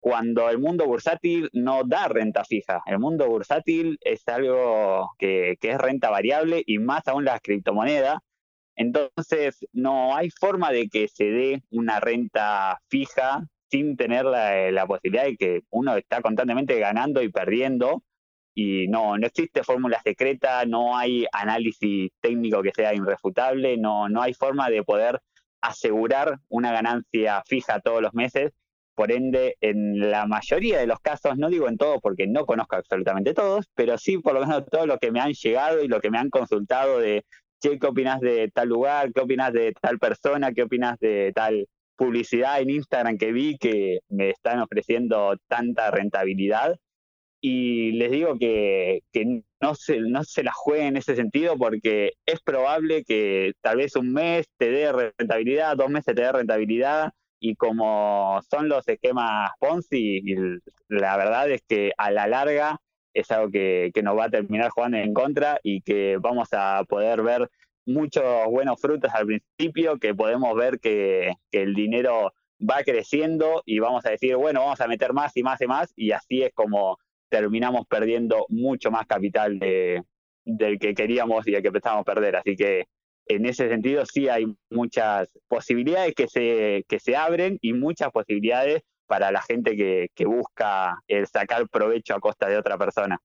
cuando el mundo bursátil no da renta fija. El mundo bursátil es algo que, que es renta variable y más aún las criptomonedas, entonces, no hay forma de que se dé una renta fija sin tener la, posibilidad de que uno está constantemente ganando y perdiendo y no, no existe fórmula secreta, no hay análisis técnico que sea irrefutable, no, no hay forma de poder asegurar una ganancia fija todos los meses. Por ende, en la mayoría de los casos, no digo en todos porque no conozco absolutamente todos, pero sí por lo menos todo lo que me han llegado y lo que me han consultado de ¿qué opinas de tal lugar? ¿Qué opinas de tal persona? ¿Qué opinas de tal publicidad en Instagram que vi que me están ofreciendo tanta rentabilidad? Y les digo que, que no, se, no se la jueguen en ese sentido porque es probable que tal vez un mes te dé rentabilidad, dos meses te dé rentabilidad, y como son los esquemas Ponzi, la verdad es que a la larga es algo que, nos va a terminar jugando en contra y que vamos a poder ver muchos buenos frutos al principio, que podemos ver que, el dinero va creciendo y vamos a decir, bueno, vamos a meter más y más y más y así es como terminamos perdiendo mucho más capital de, del que queríamos y del que pensábamos perder. Así que en ese sentido sí hay muchas posibilidades que se, que se abren y muchas posibilidades para la gente que, que busca el sacar provecho a costa de otra persona.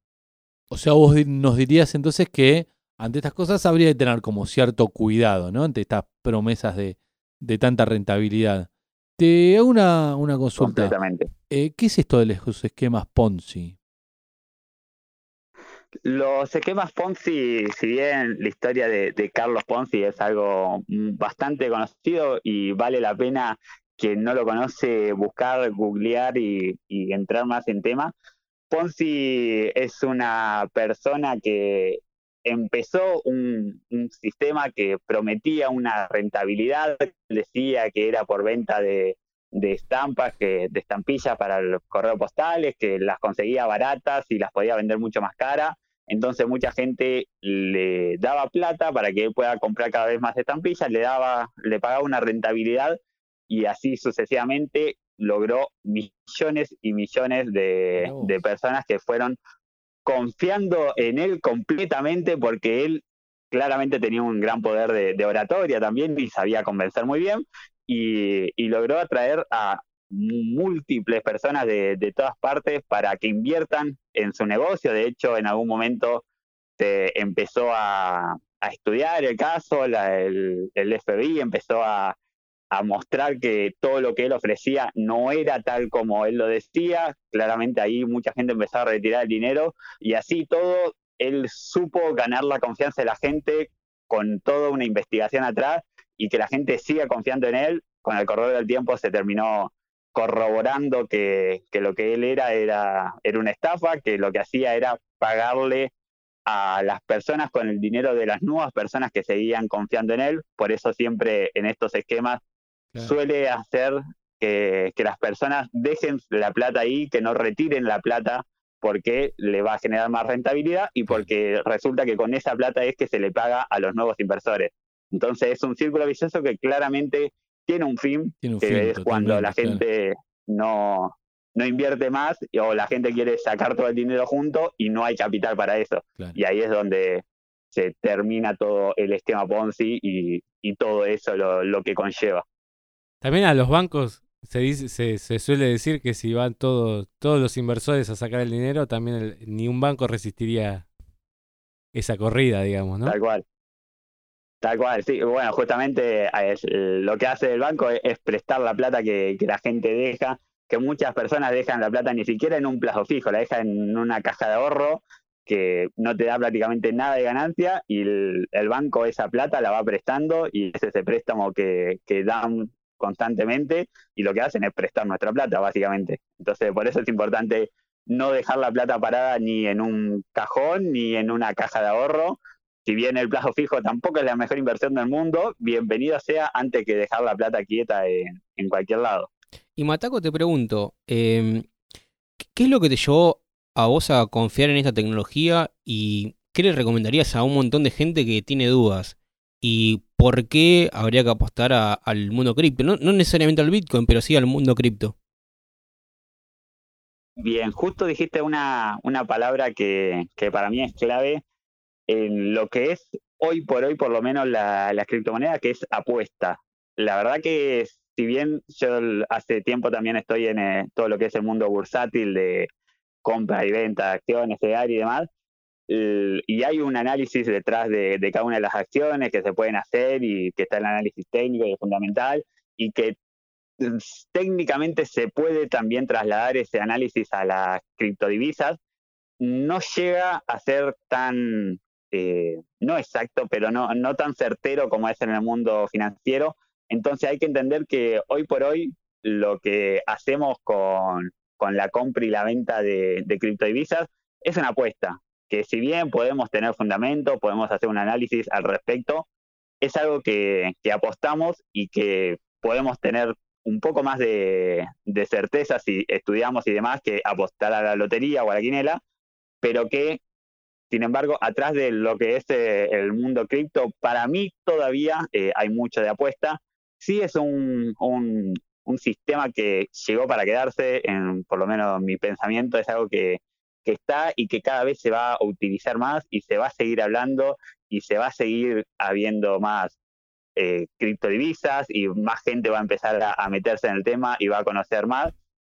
O sea, vos nos dirías entonces que ante estas cosas habría que tener como cierto cuidado, ¿no? Ante estas promesas de, de tanta rentabilidad. Te hago una, una consulta. Eh, ¿Qué es esto de los esquemas Ponzi? Los esquemas Ponzi, si bien la historia de, de, Carlos Ponzi es algo bastante conocido y vale la pena quien no lo conoce buscar, googlear y, entrar más en tema. Ponzi es una persona que empezó un, un sistema que prometía una rentabilidad, decía que era por venta de, de estampas, que, de estampillas para los correos postales, que las conseguía baratas y las podía vender mucho más cara. Entonces mucha gente le daba plata para que él pueda comprar cada vez más estampillas, le daba, le pagaba una rentabilidad y así sucesivamente logró millones y millones de, de personas que fueron confiando en él completamente porque él claramente tenía un gran poder de, de oratoria también y sabía convencer muy bien y, y logró atraer a múltiples personas de, de, todas partes para que inviertan en su negocio. De hecho, en algún momento se empezó a, a estudiar el caso, la, el, el, FBI empezó a, a, mostrar que todo lo que él ofrecía no era tal como él lo decía. Claramente ahí mucha gente empezó a retirar el dinero y así todo, él supo ganar la confianza de la gente con toda una investigación atrás y que la gente siga confiando en él. Con el correr del tiempo se terminó corroborando que, que, lo que él era, era era una estafa, que lo que hacía era pagarle a las personas con el dinero de las nuevas personas que seguían confiando en él. Por eso siempre en estos esquemas claro. suele hacer que, que, las personas dejen la plata ahí, que no retiren la plata porque le va a generar más rentabilidad y porque resulta que con esa plata es que se le paga a los nuevos inversores. Entonces es un círculo vicioso que claramente tiene un fin, tiene un que fin, es cuando la gente no, no invierte más o la gente quiere sacar todo el dinero junto y no hay capital para eso. Claro. Y ahí es donde se termina todo el esquema Ponzi y, y todo eso lo, lo, que conlleva. También a los bancos se, dice, se, suele decir que si van todos los inversores a sacar el dinero, también ni un banco resistiría esa corrida, digamos, ¿no? Tal cual. Tal cual, sí. Bueno, justamente lo que hace el banco es, es prestar la plata que, que, la gente deja, que muchas personas dejan la plata ni siquiera en un plazo fijo, la dejan en una caja de ahorro que no te da prácticamente nada de ganancia y el, banco esa plata la va prestando y es ese préstamo que dan constantemente y lo que hacen es prestar nuestra plata, básicamente. Entonces, por eso es importante no dejar la plata parada ni en un cajón ni en una caja de ahorro, si bien el plazo fijo tampoco es la mejor inversión del mundo, bienvenido sea antes que dejar la plata quieta en, en cualquier lado. Y Mataco, te pregunto, eh, ¿qué es lo que te llevó a vos a confiar en esta tecnología y qué le recomendarías a un montón de gente que tiene dudas? ¿Y por qué habría que apostar al mundo cripto? No, no necesariamente al Bitcoin, pero sí al mundo cripto. Bien, justo dijiste una, una palabra que, que para mí es clave en lo que es hoy por hoy, por lo menos, la, la criptomoneda, que es apuesta. La verdad que si bien yo hace tiempo también estoy en eh, todo lo que es el mundo bursátil de compra y venta de acciones, CEDAR y demás, y hay un análisis detrás de, de, cada una de las acciones que se pueden hacer y que está el análisis técnico y fundamental y que técnicamente se puede también trasladar ese análisis a las criptodivisas, no llega a ser tan eh, no exacto, pero no, no tan certero como es en el mundo financiero. Entonces hay que entender que hoy por hoy lo que hacemos con, con la compra y la venta de, de criptodivisas es una apuesta, que si bien podemos tener fundamento, podemos hacer un análisis al respecto, es algo que, apostamos y que podemos tener un poco más de, de certeza si estudiamos y demás que apostar a la lotería o a la quinela, pero que sin embargo, atrás de lo que es eh, el mundo cripto, para mí todavía eh, hay mucho de apuesta. Sí es un, un, sistema que llegó para quedarse, en, por lo menos mi pensamiento es algo que, que está y que cada vez se va a utilizar más y se va a seguir hablando y se va a seguir habiendo más eh, criptodivisas y más gente va a empezar a, a, meterse en el tema y va a conocer más.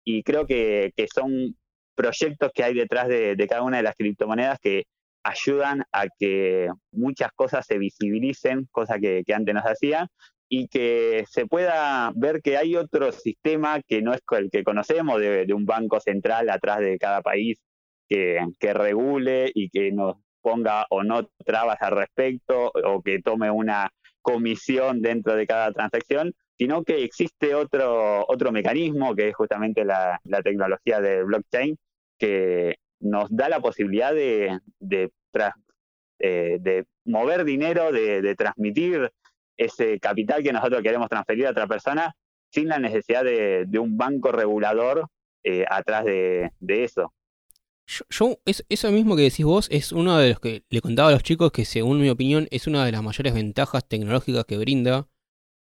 Y creo que, que son proyectos que hay detrás de, de cada una de las criptomonedas que ayudan a que muchas cosas se visibilicen, cosa que, que, antes no se hacía, y que se pueda ver que hay otro sistema que no es el que conocemos, de, de un banco central atrás de cada país que, regule y que nos ponga o no trabas al respecto, o que tome una comisión dentro de cada transacción, sino que existe otro, otro mecanismo, que es justamente la, tecnología de blockchain, que nos da la posibilidad de, de eh, mover dinero, de, transmitir ese capital que nosotros queremos transferir a otra persona sin la necesidad de, un banco regulador eh, atrás de eso. Yo, yo es, eso mismo que decís vos es uno de los que le contaba a los chicos que según mi opinión es una de las mayores ventajas tecnológicas que brinda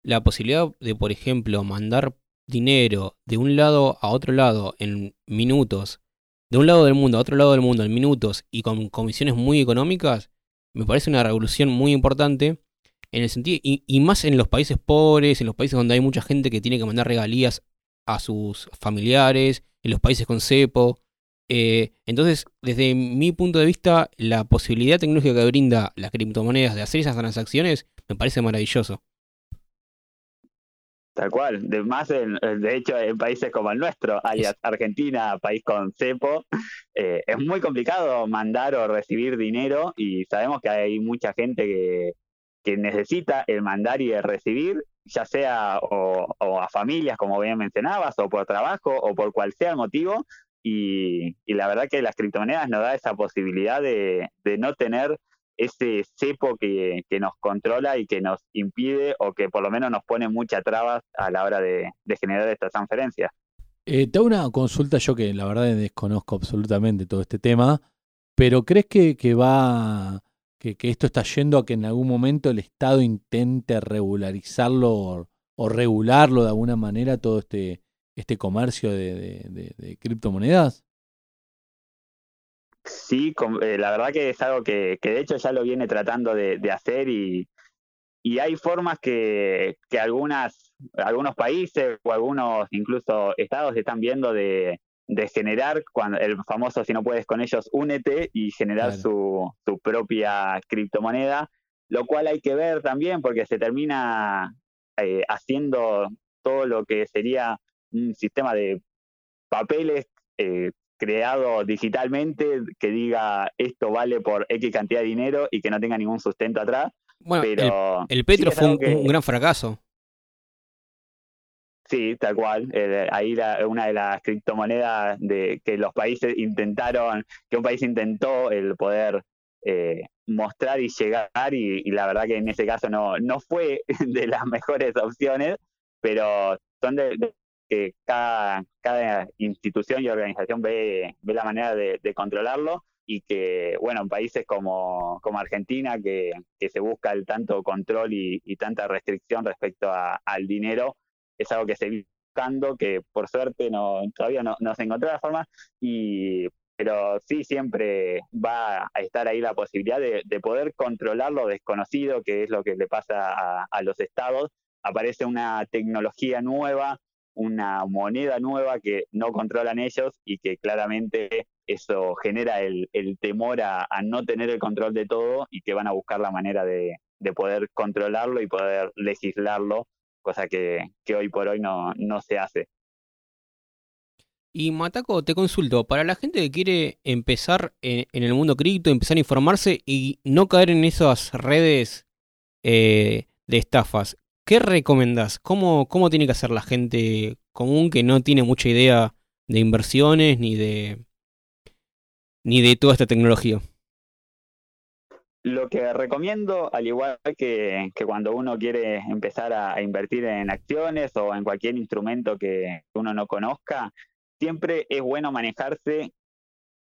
la posibilidad de, por ejemplo, mandar dinero de un lado a otro lado en minutos, de un lado del mundo a otro lado del mundo en minutos y con comisiones muy económicas, me parece una revolución muy importante en el sentido, y, y más en los países pobres, en los países donde hay mucha gente que tiene que mandar regalías a sus familiares, en los países con cepo. Eh, entonces, desde mi punto de vista, la posibilidad tecnológica que brinda las criptomonedas de hacer esas transacciones me parece maravilloso. Tal cual, de más en, de hecho en países como el nuestro, alias Argentina, país con cepo, eh, es muy complicado mandar o recibir dinero y sabemos que hay mucha gente que, que necesita el mandar y el recibir, ya sea o, o, a familias, como bien mencionabas, o por trabajo, o por cual sea el motivo, y, y la verdad que las criptomonedas nos da esa posibilidad de, de no tener ese cepo que, que, nos controla y que nos impide o que por lo menos nos pone muchas trabas a la hora de, generar estas transferencias. Eh, te hago una consulta yo que la verdad desconozco absolutamente todo este tema, pero ¿crees que, va, que, esto está yendo a que en algún momento el Estado intente regularizarlo o regularlo de alguna manera todo este, este comercio de, de, de criptomonedas? Sí, eh, la verdad que es algo que, que, de hecho ya lo viene tratando de, de hacer y, y, hay formas que, que, algunas, algunos países o algunos incluso estados están viendo de, de, generar cuando el famoso si no puedes con ellos, únete y generar claro. su, su propia criptomoneda, lo cual hay que ver también porque se termina eh, haciendo todo lo que sería un sistema de papeles eh, creado digitalmente que diga esto vale por X cantidad de dinero y que no tenga ningún sustento atrás. Bueno, pero el, el Petro sí fue un, que... un, gran fracaso. Sí, tal cual. Eh, ahí la, una de las criptomonedas de que los países intentaron, que un país intentó el poder eh, mostrar y llegar y, y, la verdad que en ese caso no, no fue de las mejores opciones, pero son de, de que cada, cada institución y organización ve, ve la manera de, de, controlarlo y que, bueno, en países como, como Argentina, que, que se busca el tanto control y, y tanta restricción respecto a, al dinero, es algo que se viene buscando, que por suerte no, todavía no, no se encontró la forma, y, pero sí siempre va a estar ahí la posibilidad de, de poder controlar lo desconocido, que es lo que le pasa a, a los estados. Aparece una tecnología nueva una moneda nueva que no controlan ellos y que claramente eso genera el, temor a, no tener el control de todo y que van a buscar la manera de, de poder controlarlo y poder legislarlo, cosa que, hoy por hoy no, no se hace. Y Mataco, te consulto, para la gente que quiere empezar en, en, el mundo cripto, empezar a informarse y no caer en esas redes eh, de estafas, ¿Qué recomendás? ¿Cómo, ¿Cómo tiene que hacer la gente común que no tiene mucha idea de inversiones ni de ni de toda esta tecnología? Lo que recomiendo, al igual que, que cuando uno quiere empezar a, invertir en acciones o en cualquier instrumento que uno no conozca, siempre es bueno manejarse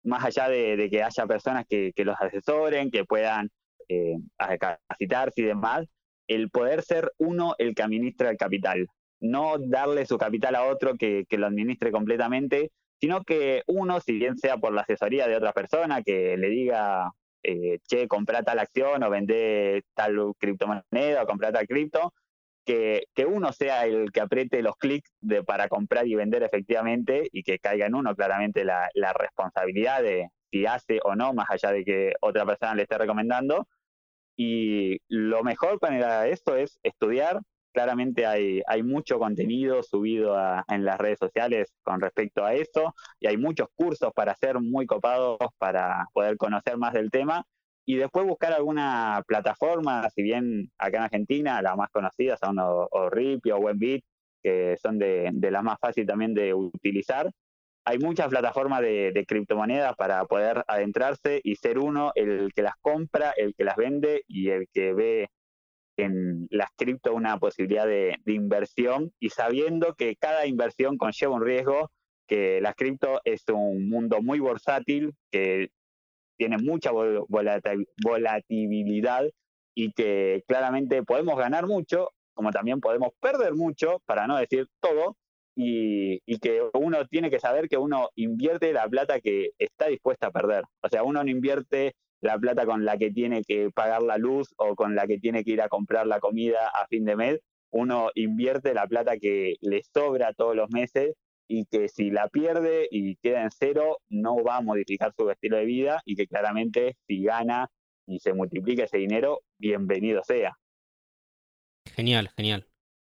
más allá de, que haya personas que, que, los asesoren, que puedan eh, capacitarse y demás, el poder ser uno el que administra el capital, no darle su capital a otro que, que, lo administre completamente, sino que uno, si bien sea por la asesoría de otra persona, que le diga, eh, che, compra tal acción o vende tal criptomoneda o compra tal cripto, que, que, uno sea el que apriete los clics para comprar y vender efectivamente y que caiga en uno claramente la, la responsabilidad de si hace o no, más allá de que otra persona le esté recomendando, y lo mejor para esto es estudiar. Claramente hay, hay mucho contenido subido a, en las redes sociales con respecto a esto y hay muchos cursos para ser muy copados, para poder conocer más del tema y después buscar alguna plataforma, si bien acá en Argentina las más conocidas son o, o Ripio o que son de, de las más fáciles también de utilizar, hay muchas plataformas de, de criptomonedas para poder adentrarse y ser uno el que las compra, el que las vende y el que ve en las cripto una posibilidad de, de inversión y sabiendo que cada inversión conlleva un riesgo, que las cripto es un mundo muy bursátil, que tiene mucha vol- volatilidad y que claramente podemos ganar mucho, como también podemos perder mucho, para no decir todo, y, y que uno tiene que saber que uno invierte la plata que está dispuesta a perder. O sea, uno no invierte la plata con la que tiene que pagar la luz o con la que tiene que ir a comprar la comida a fin de mes. Uno invierte la plata que le sobra todos los meses y que si la pierde y queda en cero, no va a modificar su estilo de vida y que claramente si gana y se multiplica ese dinero, bienvenido sea. Genial, genial.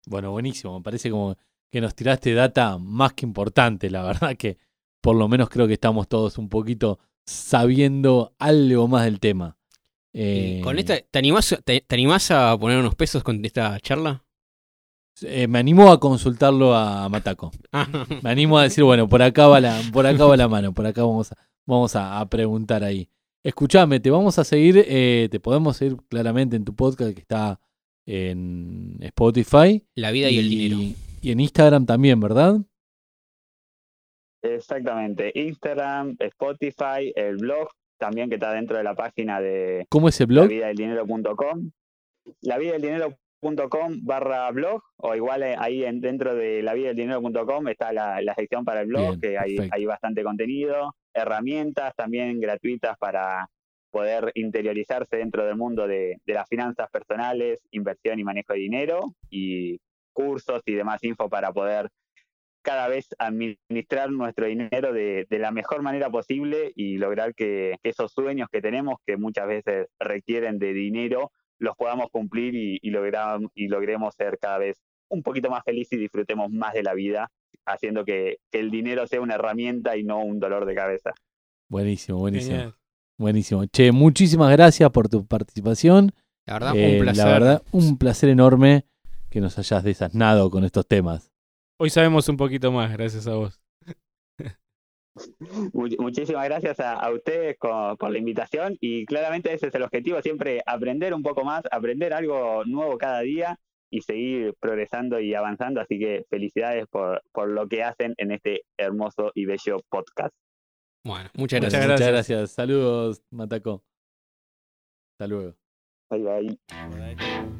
Bueno, buenísimo. Me parece como que nos tiraste data más que importante. La verdad que por lo menos creo que estamos todos un poquito sabiendo algo más del tema. Y Eh, con esta, ¿te animás, te, te animás a poner unos pesos con esta charla? eh, me animo a consultarlo a Mataco. Ah. Me animo a decir, bueno, por acá va la, por acá va la mano, por acá vamos a, vamos a, a preguntar ahí. Escuchame, te vamos a seguir, eh, te podemos seguir claramente en tu podcast que está en Spotify. La vida y el dinero. Y en Instagram también, ¿verdad? Exactamente. Instagram, Spotify, el blog, también que está dentro de la página de ¿Cómo es el blog? lavidadeldinero.com. Lavidadeldinero.com barra blog, o igual eh, ahí en- dentro de lavidadeldinero.com está la, la sección para el blog, Bien, que hay, hay bastante contenido, herramientas también gratuitas para poder interiorizarse dentro del mundo de, de las finanzas personales, inversión y manejo de dinero, y cursos y demás info para poder cada vez administrar nuestro dinero de, de la mejor manera posible y lograr que, que esos sueños que tenemos, que muchas veces requieren de dinero, los podamos cumplir y, y, logram- y logremos ser cada vez un poquito más felices y disfrutemos más de la vida, haciendo que, que el dinero sea una herramienta y no un dolor de cabeza. Buenísimo, buenísimo. Genial. Buenísimo. Che, muchísimas gracias por tu participación. La verdad, Eh, un placer. La verdad, un placer enorme que nos hayas desasnado con estos temas. Hoy sabemos un poquito más, gracias a vos. Much- Muchísimas gracias a, a ustedes por la invitación y claramente ese es el objetivo, siempre aprender un poco más, aprender algo nuevo cada día y seguir progresando y avanzando. Así que felicidades por, por lo que hacen en este hermoso y bello podcast. Bueno, muchas Muchas gracias. gracias. gracias. Saludos, Mataco. Hasta luego. Bye bye. ¿Me